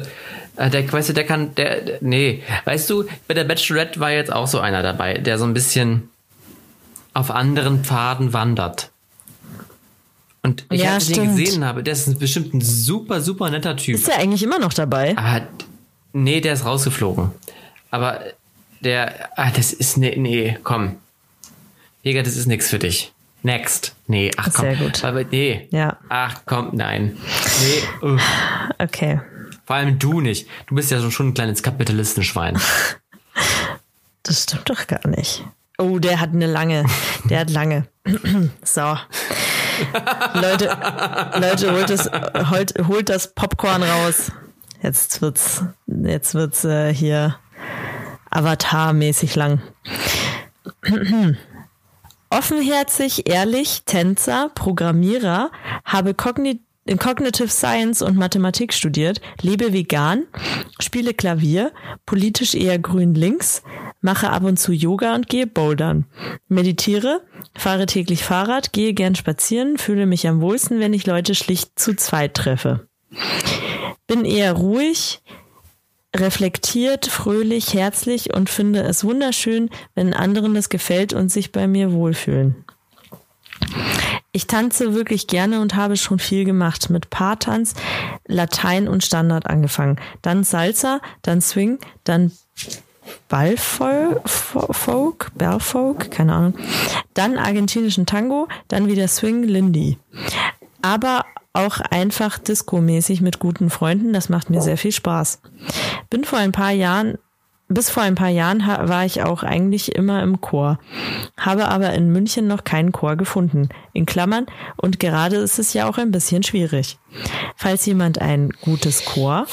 äh, der, weißt du, der kann, der, der, nee, weißt du, bei der Bachelorette war jetzt auch so einer dabei, der so ein bisschen auf anderen Pfaden wandert. Und ich, Ja, als ich den gesehen habe, der ist bestimmt ein super, super netter Typ. Ist er eigentlich immer noch dabei? Aber nee, der ist rausgeflogen. Aber der, ah, das ist nee, nee, komm. Jäger, das ist nix für dich. Next. Nee, ach komm. Sehr gut. Aber nee. Ja. Ach komm, nein. Nee, uff. Okay. vor allem du nicht. Du bist ja schon ein kleines Kapitalistenschwein. Das stimmt doch gar nicht. Oh, der hat eine lange. Der hat lange. so. Leute, Leute, holt das, holt, holt das Popcorn raus. Jetzt wird's, jetzt wird's äh, hier Avatar-mäßig lang. Offenherzig, ehrlich, Tänzer, Programmierer, habe Cogni Cognitive Science und Mathematik studiert, lebe vegan, spiele Klavier, politisch eher grün-links, mache ab und zu Yoga und gehe bouldern, meditiere, fahre täglich Fahrrad, gehe gern spazieren, fühle mich am wohlsten, wenn ich Leute schlicht zu zweit treffe. Bin eher ruhig, reflektiert, fröhlich, herzlich und finde es wunderschön, wenn anderen das gefällt und sich bei mir wohlfühlen. Ich tanze wirklich gerne und habe schon viel gemacht. Mit Paartanz, Latein und Standard angefangen. Dann Salsa, dann Swing, dann Ballfolk, Bellfolk, keine Ahnung. Dann argentinischen Tango, dann wieder Swing, Lindy. Aber auch einfach Disco-mäßig mit guten Freunden. Das macht mir sehr viel Spaß. Bin vor ein paar Jahren bis vor ein paar Jahren war ich auch eigentlich immer im Chor, habe aber in München noch keinen Chor gefunden. In Klammern, und gerade ist es ja auch ein bisschen schwierig. Falls jemand ein gutes Chor,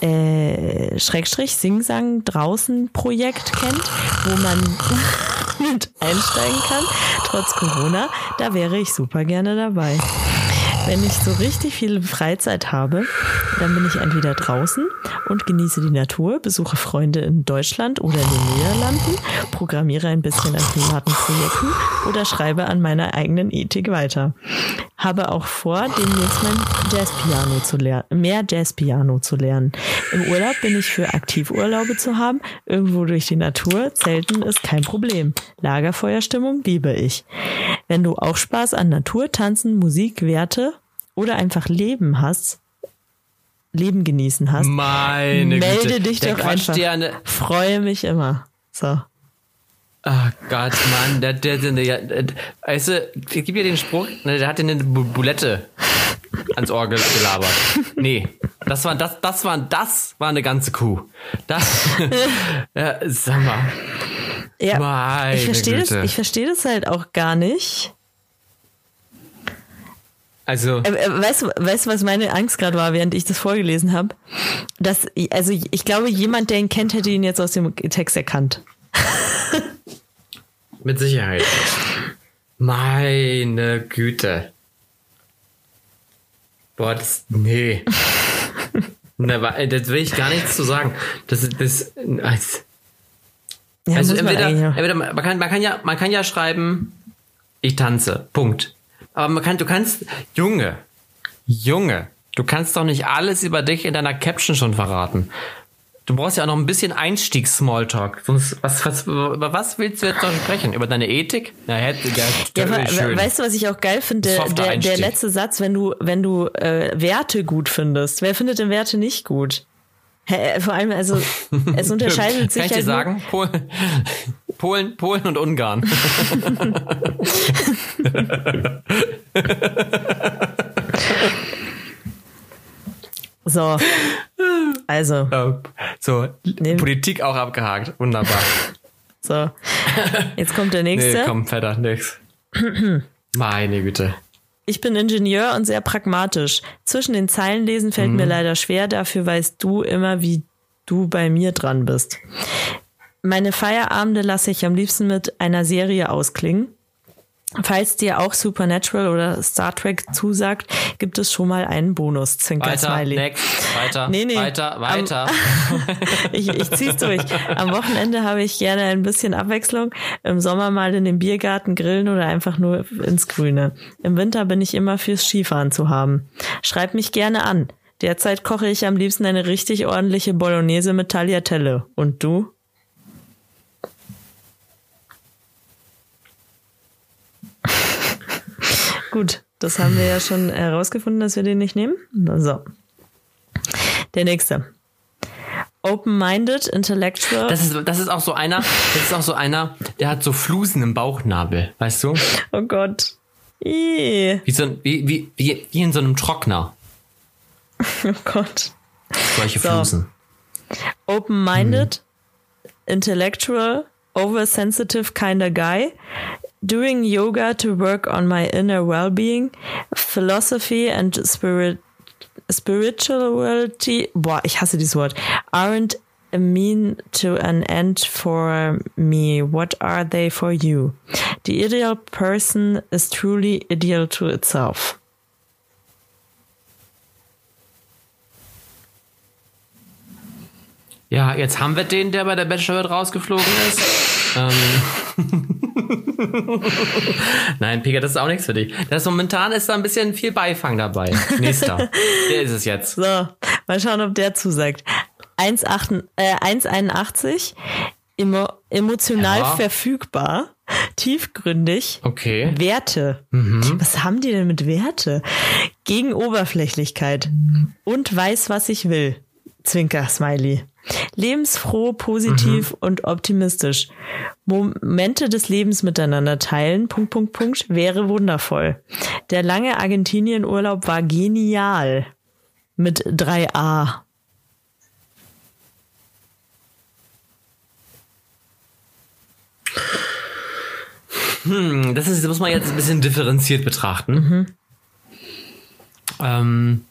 äh, Schrägstrich Singsang draußen Projekt kennt, wo man, mit einsteigen kann, trotz Corona, da wäre ich super gerne dabei. Wenn ich so richtig viel Freizeit habe, dann bin ich entweder draußen und genieße die Natur, besuche Freunde in Deutschland oder in den Niederlanden, programmiere ein bisschen an privaten Projekten oder schreibe an meiner eigenen Ethik weiter. Habe auch vor, demnächst mein Jazzpiano zu lernen, mehr Jazzpiano zu lernen. Im Urlaub bin ich für Aktivurlaube zu haben, irgendwo durch die Natur, Zelten ist kein Problem. Lagerfeuerstimmung liebe ich. Wenn du auch Spaß an Natur, Tanzen, Musik, Werte oder einfach Leben hast, Leben genießen hast, Meine melde Güte. dich Der doch quatscht einfach. dir Freue mich immer. So. Ach Gott, Mann, der, der, der, der, der weißt du, ich gebe dir den Spruch, ne, der hat dir eine Bu- Bulette ans Ohr gel- gelabert. Nee, das war, das, das war, das war eine ganze Kuh. Das, ja, sag mal. Ja, Meine ich verstehe das, ich verstehe das halt auch gar nicht. Also, Äh, äh, Weißt du, weißt was meine Angst gerade war, während ich das vorgelesen habe? Dass, also ich glaube, jemand, der ihn kennt, hätte ihn jetzt aus dem Text erkannt. mit Sicherheit. Meine Güte. Boah, das, nee. Na, wa- das will ich gar nichts zu sagen. Das, ist- das, das Ja, also man entweder, auch. entweder man, kann, man kann ja, man kann ja schreiben, ich tanze. Punkt. Aber man kann, du kannst, Junge, Junge, du kannst doch nicht alles über dich in deiner Caption schon verraten. Du brauchst ja auch noch ein bisschen Einstiegs-Smalltalk. Sonst, was, was, über was willst du jetzt noch sprechen? Über deine Ethik? Na, hätte, ja, Ja, we- schön. weißt du, was ich auch geil finde? Der, der, letzte Satz, wenn du, wenn du äh, Werte gut findest. Wer findet denn Werte nicht gut? Hä, vor allem, also es unterscheidet sich Kann ich dir halt nur- sagen? Polen, Polen, Polen und Ungarn. So. Also, Ja, so, Nee. Politik auch abgehakt. Wunderbar. so. Jetzt kommt der nächste. Nee, komm, Vetter, nix. Meine Güte. Ich bin Ingenieur und sehr pragmatisch. Zwischen den Zeilen lesen fällt mir leider schwer, dafür weißt du immer, wie du bei mir dran bist. Meine Feierabende lasse ich am liebsten mit einer Serie ausklingen. Falls dir auch Supernatural oder Star Trek zusagt, gibt es schon mal einen Bonus. Zwinker Weiter, Smiley. next, weiter, Nee, nee. weiter, weiter. Ich, ich zieh's durch. Am Wochenende habe ich gerne ein bisschen Abwechslung. Im Sommer mal in den Biergarten grillen oder einfach nur ins Grüne. Im Winter bin ich immer fürs Skifahren zu haben. Schreib mich gerne an. Derzeit koche ich am liebsten eine richtig ordentliche Bolognese mit Tagliatelle. Und du? Gut, das haben wir ja schon herausgefunden, dass wir den nicht nehmen. So. Der nächste. Open-minded, intellectual. Das ist, das ist auch so einer, das ist auch so einer, der hat so Flusen im Bauchnabel, weißt du? oh Gott. Wie, so, wie, wie, wie, wie in so einem Trockner. oh Gott. Solche So. Flusen. Open-minded, intellectual, oversensitive kinda guy. Doing yoga to work on my inner well-being. Philosophy and spirit, spirituality. Boah, ich hasse dieses Wort. Aren't a mean to an end for me. What are they for you? The ideal person is truly ideal to itself. Ja, jetzt haben wir den, der bei der Bachelorette rausgeflogen ist. ähm. Nein, Pika, das ist auch nichts für dich. Das momentan ist da ein bisschen viel Beifang dabei. Nächster. der ist es jetzt. So, mal schauen, ob der zusagt. 1,8 äh, 1,81, emo, emotional Ja. verfügbar, tiefgründig, Okay. Werte. Was haben die denn mit Werte? Gegen Oberflächlichkeit und weiß, was ich will. Zwinker, Smiley. Lebensfroh, positiv und optimistisch. Momente des Lebens miteinander teilen, Punkt, Punkt, Punkt, wäre wundervoll. Der lange Argentinienurlaub war genial. Mit 3a. Hm, das, ist, das muss man jetzt ein bisschen differenziert betrachten. Ähm,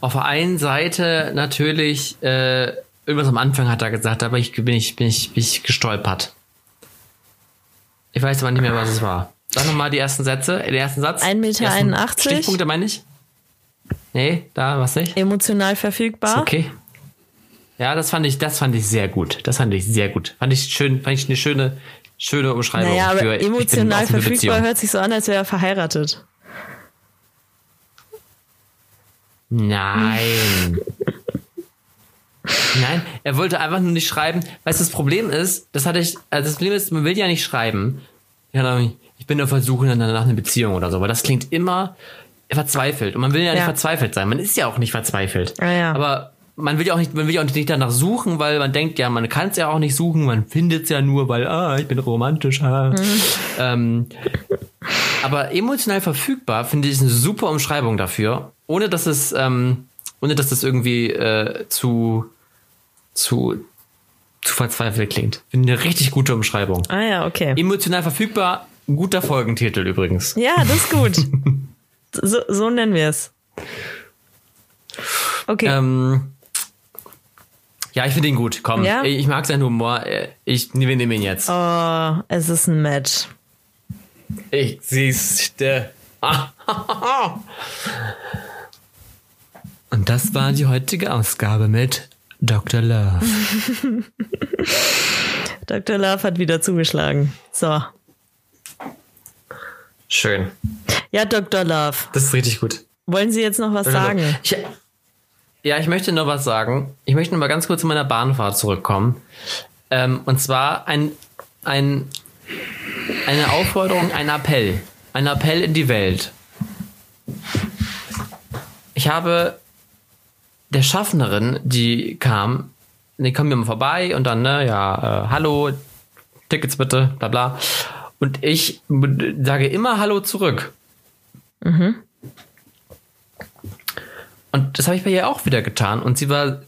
auf der einen Seite natürlich, äh, irgendwas am Anfang hat er gesagt, aber ich bin ich, bin ich, bin ich gestolpert. Ich weiß aber nicht mehr, was es war. Sag nochmal die ersten Sätze, den ersten Satz. 1,81 Meter. Stichpunkte meine ich? Nee, da was nicht? Emotional verfügbar. Ist okay. Ja, das fand ich, das fand ich sehr gut. Das fand ich sehr gut. Fand ich schön, fand ich eine schöne, schöne Umschreibung. Naja, aber für, emotional verfügbar Beziehung. hört sich so an, als wäre er verheiratet. Nein. Nein, er wollte einfach nur nicht schreiben. Weißt du, das Problem ist, das hatte ich, also das Problem ist, man will ja nicht schreiben. Ja, ich bin auf der Suche nach einer Beziehung oder so, weil das klingt immer verzweifelt. Und man will ja nicht Ja. verzweifelt sein. Man ist ja auch nicht verzweifelt. Ja, ja. Aber man will ja auch nicht, man will ja auch nicht danach suchen, weil man denkt, ja, man kann es ja auch nicht suchen, man findet es ja nur, weil, ah, ich bin romantisch. Ah. Ähm, aber emotional verfügbar finde ich eine super Umschreibung dafür, ohne dass es, ähm, ohne dass das irgendwie äh, zu, zu, zu verzweifelt klingt. Eine richtig gute Umschreibung. Ah ja, okay. Emotional verfügbar, guter Folgentitel übrigens. Ja, das ist gut. so, so nennen wir es. Okay. Ähm, ja, ich finde ihn gut. Komm, Ja? ich mag seinen Humor. Ich wir nehmen ihn jetzt. Oh, es ist ein Match. Ich siehste. Und das war die heutige Ausgabe mit Dr. Love. Dr. Love hat wieder zugeschlagen. So. Schön. Ja, Dr. Love. Das ist richtig gut. Wollen Sie jetzt noch was sagen? Ich, ja, ich möchte noch was sagen. Ich möchte noch mal ganz kurz zu meiner Bahnfahrt zurückkommen. Ähm, und zwar ein, ein, eine Aufforderung, ein Appell. Ein Appell in die Welt. Ich habe der Schaffnerin, die kam, die kam mir mal vorbei und dann, ne, ja, äh, hallo, Tickets bitte, bla bla. Und ich sage immer Hallo zurück. Und das habe ich bei ihr auch wieder getan. Und sie war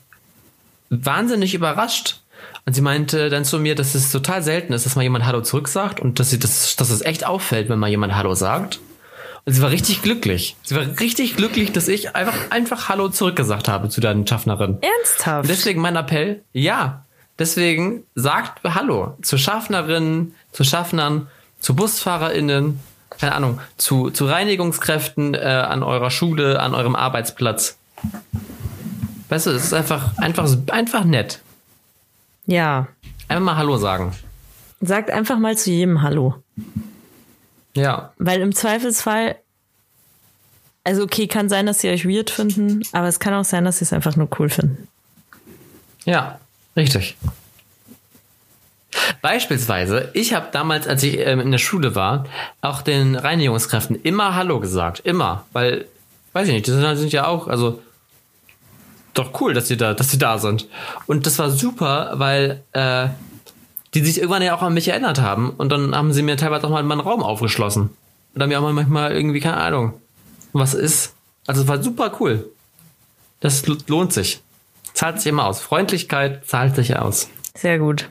wahnsinnig überrascht. Und sie meinte dann zu mir, dass es total selten ist, dass mal jemand Hallo zurück sagt und dass, sie das, dass es echt auffällt, wenn mal jemand Hallo sagt. Und sie war richtig glücklich. Sie war richtig glücklich, dass ich einfach, einfach Hallo zurückgesagt habe zu deinen Schaffnerin. Ernsthaft? Und deswegen mein Appell, ja. Deswegen sagt Hallo zu Schaffnerinnen, zu Schaffnern, zu BusfahrerInnen, keine Ahnung, zu, zu Reinigungskräften äh, an eurer Schule, an eurem Arbeitsplatz. Weißt du, es ist einfach, einfach, einfach nett. ja. Einfach mal Hallo sagen. Sagt einfach mal zu jedem Hallo. Ja. Weil im Zweifelsfall, also okay, kann sein, dass sie euch weird finden, aber es kann auch sein, dass sie es einfach nur cool finden. Ja, richtig. Beispielsweise, ich habe damals, als ich ähm, in der Schule war, auch den Reinigungskräften immer Hallo gesagt. Immer. Weil, weiß ich nicht, die sind, sind ja auch, also doch cool, dass sie da, dass sie da sind. Und das war super, weil äh, die sich irgendwann ja auch an mich erinnert haben. Und dann haben sie mir teilweise auch mal meinen Raum aufgeschlossen. Und dann mir auch mal manchmal irgendwie, keine Ahnung, was ist. Also es war super cool. Das lohnt sich. Zahlt sich immer aus. Freundlichkeit zahlt sich aus. Sehr gut.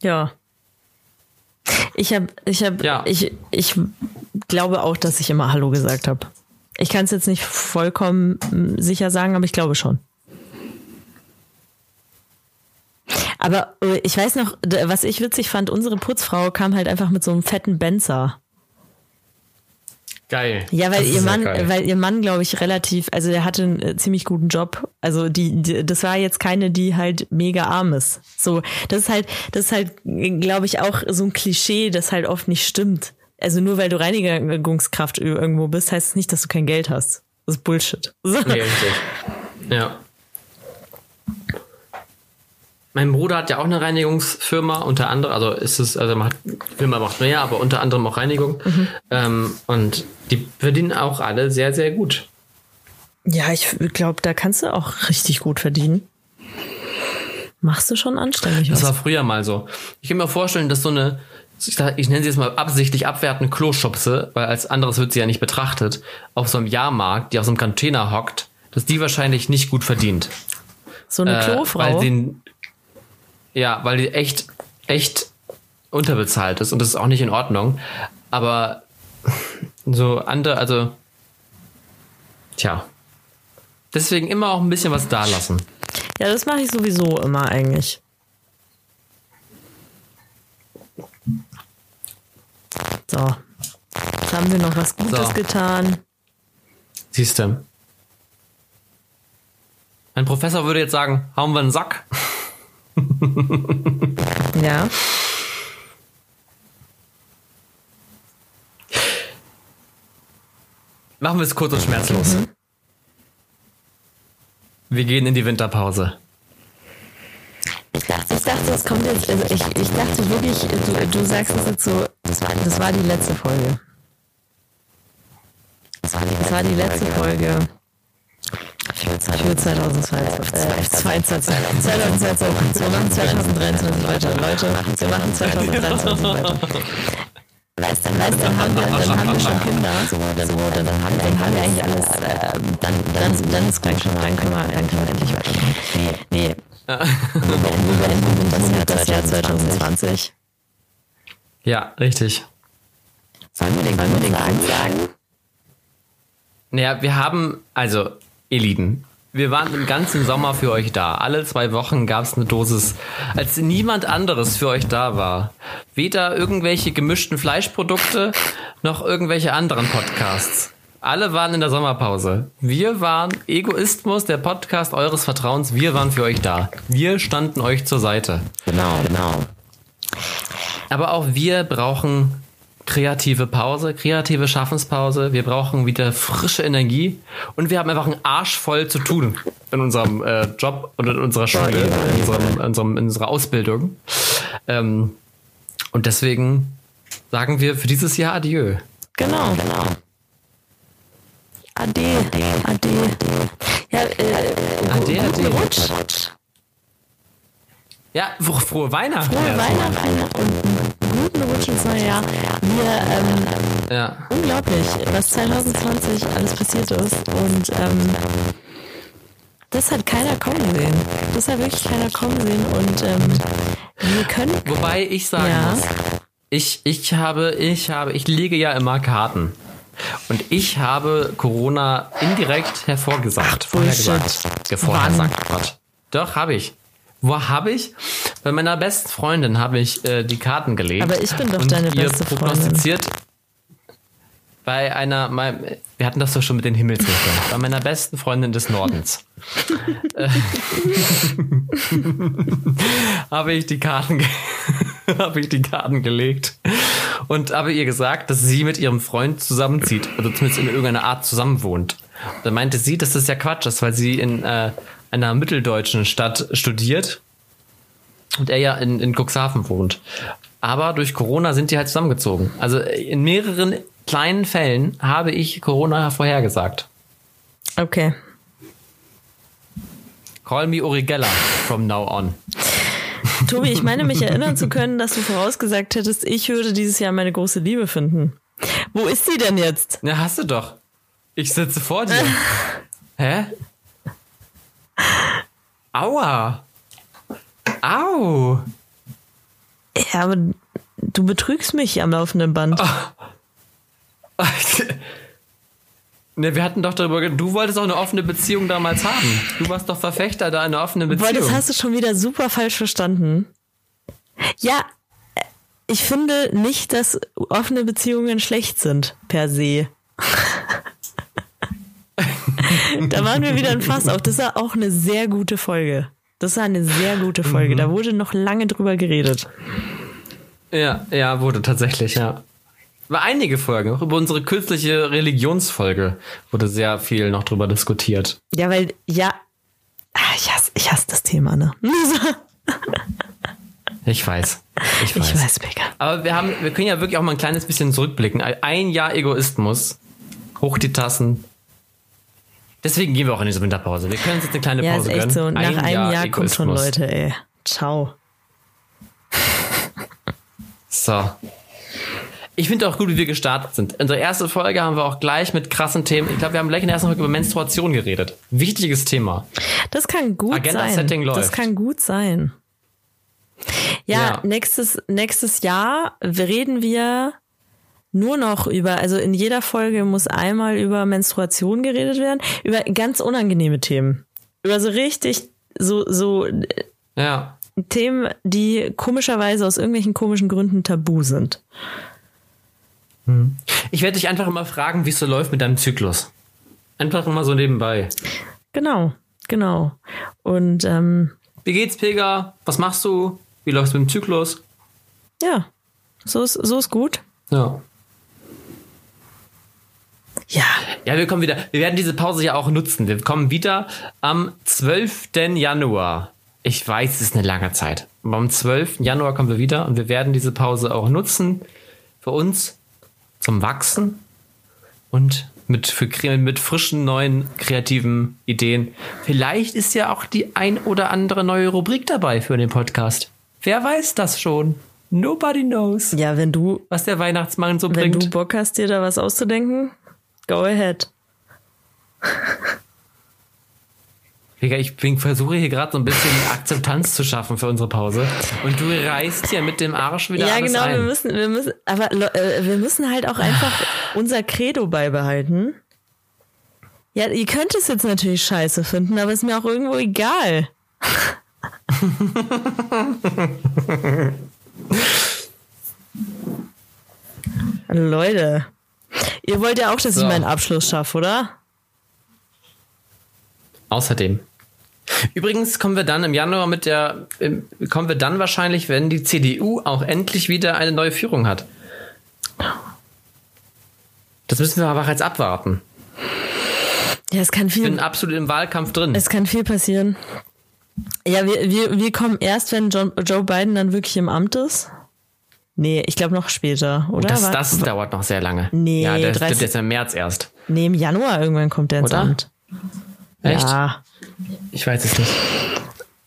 Ja. Ich habe, ich habe, Ja. ich, ich glaube auch, dass ich immer Hallo gesagt habe. Ich kann es jetzt nicht vollkommen mm, sicher sagen, aber ich glaube schon. Aber äh, ich weiß noch, was ich witzig fand, unsere Putzfrau kam halt einfach mit so einem fetten Benzer. Geil. Ja, weil Das ihr Mann, geil. weil ihr Mann, glaube ich, relativ, also der hatte einen äh, ziemlich guten Job. Also die, die, das war jetzt keine, die halt mega arm ist. So, das ist halt, das ist halt, glaube ich, auch so ein Klischee, das halt oft nicht stimmt. Also nur weil du Reinigungskraft irgendwo bist, heißt es nicht, dass du kein Geld hast. Das ist Bullshit. So. Nee, richtig. Ja. Mein Bruder hat ja auch eine Reinigungsfirma, unter anderem, also ist es, also macht, Firma macht mehr, aber unter anderem auch Reinigung. Ähm, und die verdienen auch alle sehr, sehr gut. Ja, ich glaube, da kannst du auch richtig gut verdienen. Machst du schon anständig Das was. war früher mal so. Ich kann mir vorstellen, dass so eine, ich, ich nenne sie jetzt mal absichtlich abwertende Kloschubse, weil als anderes wird sie ja nicht betrachtet, auf so einem Jahrmarkt, die auf so einem Container hockt, dass die wahrscheinlich nicht gut verdient. So eine Äh, Klofrau. Weil sie, ja, weil die echt, echt unterbezahlt ist und das ist auch nicht in Ordnung. Aber so andere, also, tja. Deswegen immer auch ein bisschen was da lassen. ja, das mache ich sowieso immer eigentlich. So. Jetzt haben wir noch was Gutes So. getan. Siehst du. Ein Professor würde jetzt sagen, hauen wir einen Sack. Ja. Machen wir es kurz und schmerzlos. Wir gehen in die Winterpause. Ich dachte, es kommt jetzt, also ich, ich dachte wirklich, du, du sagst es jetzt so, das war, das war die letzte Folge. Das war die, das war die letzte Folge. Für 2022. Äh, 2022. 2022. Wir machen 2023 weiter. Leute, wir machen 2023 weiter. Weißt du, weißt, dann, haben wir, dann haben wir schon Kinder. So, dann, so, dann, haben, wir, dann haben wir eigentlich alles. Äh, dann, dann, dann ist gleich schon mal, dann können wir, dann können wir endlich weitermachen. Nee, nee. Wir beenden das Jahr, das Jahr 2020. Ja, richtig. Sollen wir den, Sollen wir den sagen? sagen? Naja, wir haben, also, ihr Lieben, wir waren den ganzen Sommer für euch da. Alle zwei Wochen gab es eine Dosis, als niemand anderes für euch da war. Weder irgendwelche gemischten Fleischprodukte noch irgendwelche anderen Podcasts. Alle waren in der Sommerpause. Wir waren Egoismus, der Podcast eures Vertrauens. Wir waren für euch da. Wir standen euch zur Seite. Genau, genau. Aber auch wir brauchen kreative Pause, kreative Schaffenspause. Wir brauchen wieder frische Energie und wir haben einfach einen Arsch voll zu tun in unserem äh, Job und in unserer Schule, in, unserem, in, unserem, in unserer Ausbildung. Ähm, und deswegen sagen wir für dieses Jahr Adieu. Genau, genau. Ade, ade. Ja, äh, Ade, ade. Rutsch. Ja, fro- frohe Weihnachten. Frohe. Weihnachten und guten Rutsch ins neue Jahr. Wir, ähm, Ja. unglaublich, was 2020 alles passiert ist. Und ähm, das hat keiner kommen sehen. Das hat wirklich keiner kommen sehen. Und ähm, wir können. Wobei ich sagen Ja. muss, ich, ich habe, ich habe, ich lege ja immer Karten. Und ich habe Corona indirekt hervorgesagt. Ach, vorhergesagt. Bullshit. Ja, Vorhersagt. Gott. Doch, habe ich. Wo habe ich? Bei meiner besten Freundin habe ich äh, die Karten gelegt. Aber ich bin doch deine beste Freundin. prognostiziert bei einer, mein, wir hatten das doch schon mit den Himmelsrichtern, bei meiner besten Freundin des Nordens. Äh, habe ich die Karten habe ich die Karten gelegt und habe ihr gesagt, dass sie mit ihrem Freund zusammenzieht, also zumindest in irgendeiner Art zusammenwohnt. Da meinte sie, dass das ja Quatsch ist, weil sie in äh, einer mitteldeutschen Stadt studiert und er ja in, in Cuxhaven wohnt. Aber durch Corona sind die halt zusammengezogen. Also in mehreren kleinen Fällen habe ich Corona vorhergesagt. Okay. Call me Urigella from now on. Tobi, ich meine mich erinnern zu können, dass du vorausgesagt hättest, ich würde dieses Jahr meine große Liebe finden. Wo ist sie denn jetzt? Na, hast du doch. Ich sitze vor dir. Hä? Aua. Au. Ja, aber du betrügst mich am laufenden Band. Ne, wir hatten doch darüber, du wolltest auch eine offene Beziehung damals haben. Du warst doch Verfechter da einer offenen Beziehung. das hast du schon wieder super falsch verstanden. Ja, äh, ich finde nicht, dass offene Beziehungen schlecht sind, per se. da waren wir wieder ein Fass auf. Das war auch eine sehr gute Folge. Das war eine sehr gute Folge. Da wurde noch lange drüber geredet. Ja, ja, wurde tatsächlich, ja. War einige Folgen, auch über unsere künstliche Religionsfolge wurde sehr viel noch drüber diskutiert. Ja, weil, ja, ah, ich hasse, ich hasse das Thema, ne? Ich weiß. Ich weiß. Ich weiß, Becker. Aber wir haben, wir können ja wirklich auch mal ein kleines bisschen zurückblicken. Ein Jahr Egoismus. Hoch die Tassen. Deswegen gehen wir auch in diese Winterpause. Wir können uns jetzt eine kleine Ja, ist Pause echt gönnen. so. Nach Ein einem Jahr, kommt schon. Leute, ey. Ciao. So. Ich finde auch gut, wie wir gestartet sind. Unsere erste Folge haben wir auch gleich mit krassen Themen. Ich glaube, wir haben gleich in der ersten Folge über Menstruation geredet. Wichtiges Thema. Das kann gut Agenda-Setting sein. Das läuft. kann gut sein. Ja, Ja. nächstes nächstes Jahr reden wir nur noch über, also in jeder Folge muss einmal über Menstruation geredet werden, über ganz unangenehme Themen. Über so richtig, so, so Ja. Themen, die komischerweise aus irgendwelchen komischen Gründen tabu sind. Ich werde dich einfach immer fragen, wie es so läuft mit deinem Zyklus. Einfach immer so nebenbei. Genau, genau. Und ähm, Wie geht's, Pega? Was machst du? Wie läuft's mit dem Zyklus? ja, so ist, so ist gut. Ja. Ja, Ja, wir kommen wieder. Wir werden diese Pause ja auch nutzen. Wir kommen wieder am 12. Januar. Ich weiß, es ist eine lange Zeit. Aber am 12. Januar kommen wir wieder und wir werden diese Pause auch nutzen für uns zum Wachsen und mit, für, mit frischen, neuen, kreativen Ideen. Vielleicht ist ja auch die ein oder andere neue Rubrik dabei für den Podcast. Wer weiß das schon? Nobody knows, ja, wenn du, was der Weihnachtsmann so wenn bringt. du Bock hast, dir da was auszudenken, go ahead. Ich bin, versuche hier gerade so ein bisschen Akzeptanz zu schaffen für unsere Pause. Und du reißt hier mit dem Arsch wieder Ja, alles genau, ein. wir müssen, wir müssen, aber äh, wir müssen halt auch einfach unser Credo beibehalten. Ja, ihr könnt es jetzt natürlich scheiße finden, aber ist mir auch irgendwo egal. Leute, ihr wollt ja auch, dass So. ich meinen Abschluss schaffe, oder? Außerdem. Übrigens kommen wir dann im Januar mit der, kommen wir dann wahrscheinlich, wenn die CDU auch endlich wieder eine neue Führung hat. Das müssen wir aber jetzt abwarten. Ja, es kann Ich bin viel, absolut im Wahlkampf drin. es kann viel passieren. Ja, wir, wir, wir kommen erst, wenn John, Joe Biden dann wirklich im Amt ist. Nee, ich glaube noch später, oder? das, das dauert noch sehr lange. Nee, ja, das 30 stimmt jetzt im März erst. Nee, im Januar irgendwann kommt der ins Oder? Amt. Echt? Ja. Ich weiß es nicht.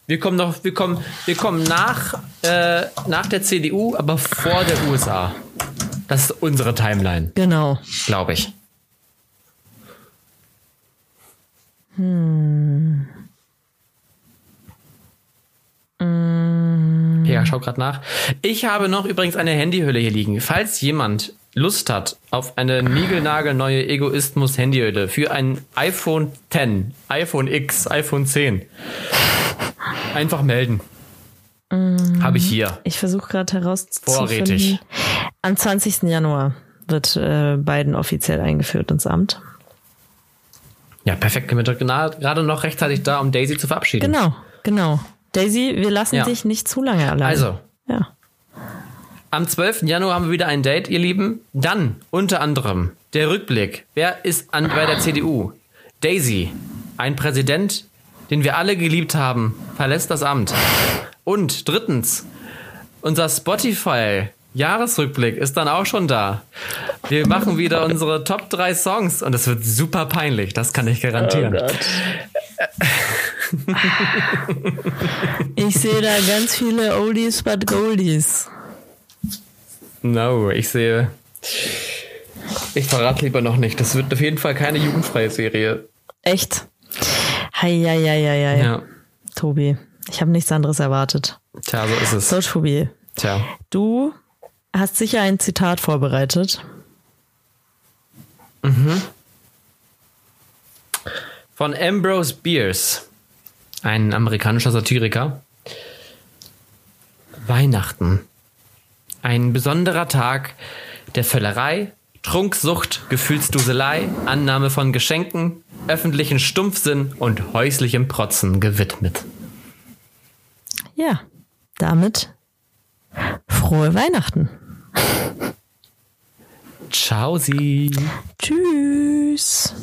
Wir kommen noch, wir kommen, wir kommen nach, äh, nach der CDU, aber vor der USA. Das ist unsere Timeline, Genau. glaube ich. Hm. Ja, schau gerade nach. Ich habe noch übrigens eine Handyhülle hier liegen. Falls jemand Lust hat auf eine niegelnagelneue Egoismus-Handyhülle für ein iPhone 10, iPhone X, iPhone 10, einfach melden. Habe ich hier. Ich versuche gerade herauszufinden. Vorrätig. Am 20. Januar wird äh, Biden offiziell eingeführt ins Amt. Ja, perfekt. Wir gena- gerade noch rechtzeitig da, um Daisy zu verabschieden. Genau, genau. Daisy, wir lassen Ja. dich nicht zu lange allein. Also, Ja. am 12. Januar haben wir wieder ein Date, ihr Lieben. Dann unter anderem der Rückblick. Wer ist an, bei der CDU? Daisy, ein Präsident, den wir alle geliebt haben, verlässt das Amt. Und drittens, unser Spotify Jahresrückblick ist dann auch schon da. Wir machen wieder unsere Top 3 Songs und es wird super peinlich, das kann ich garantieren. Ich sehe da ganz viele Oldies but Goldies. No, ich sehe. Ich verrate lieber noch nicht. Das wird auf jeden Fall keine jugendfreie Serie. Echt? Heieieiei. Ja. Tobi, ich habe nichts anderes erwartet. Tja, so ist es. So, Tobi, Tja. du hast sicher ein Zitat vorbereitet. Von Ambrose Bierce, ein amerikanischer Satiriker. Weihnachten. Ein besonderer Tag der Völlerei, Trunksucht, Gefühlsduselei, Annahme von Geschenken, öffentlichen Stumpfsinn und häuslichem Protzen gewidmet. Ja, damit frohe Weihnachten. Ciao, Sie. Tschüss.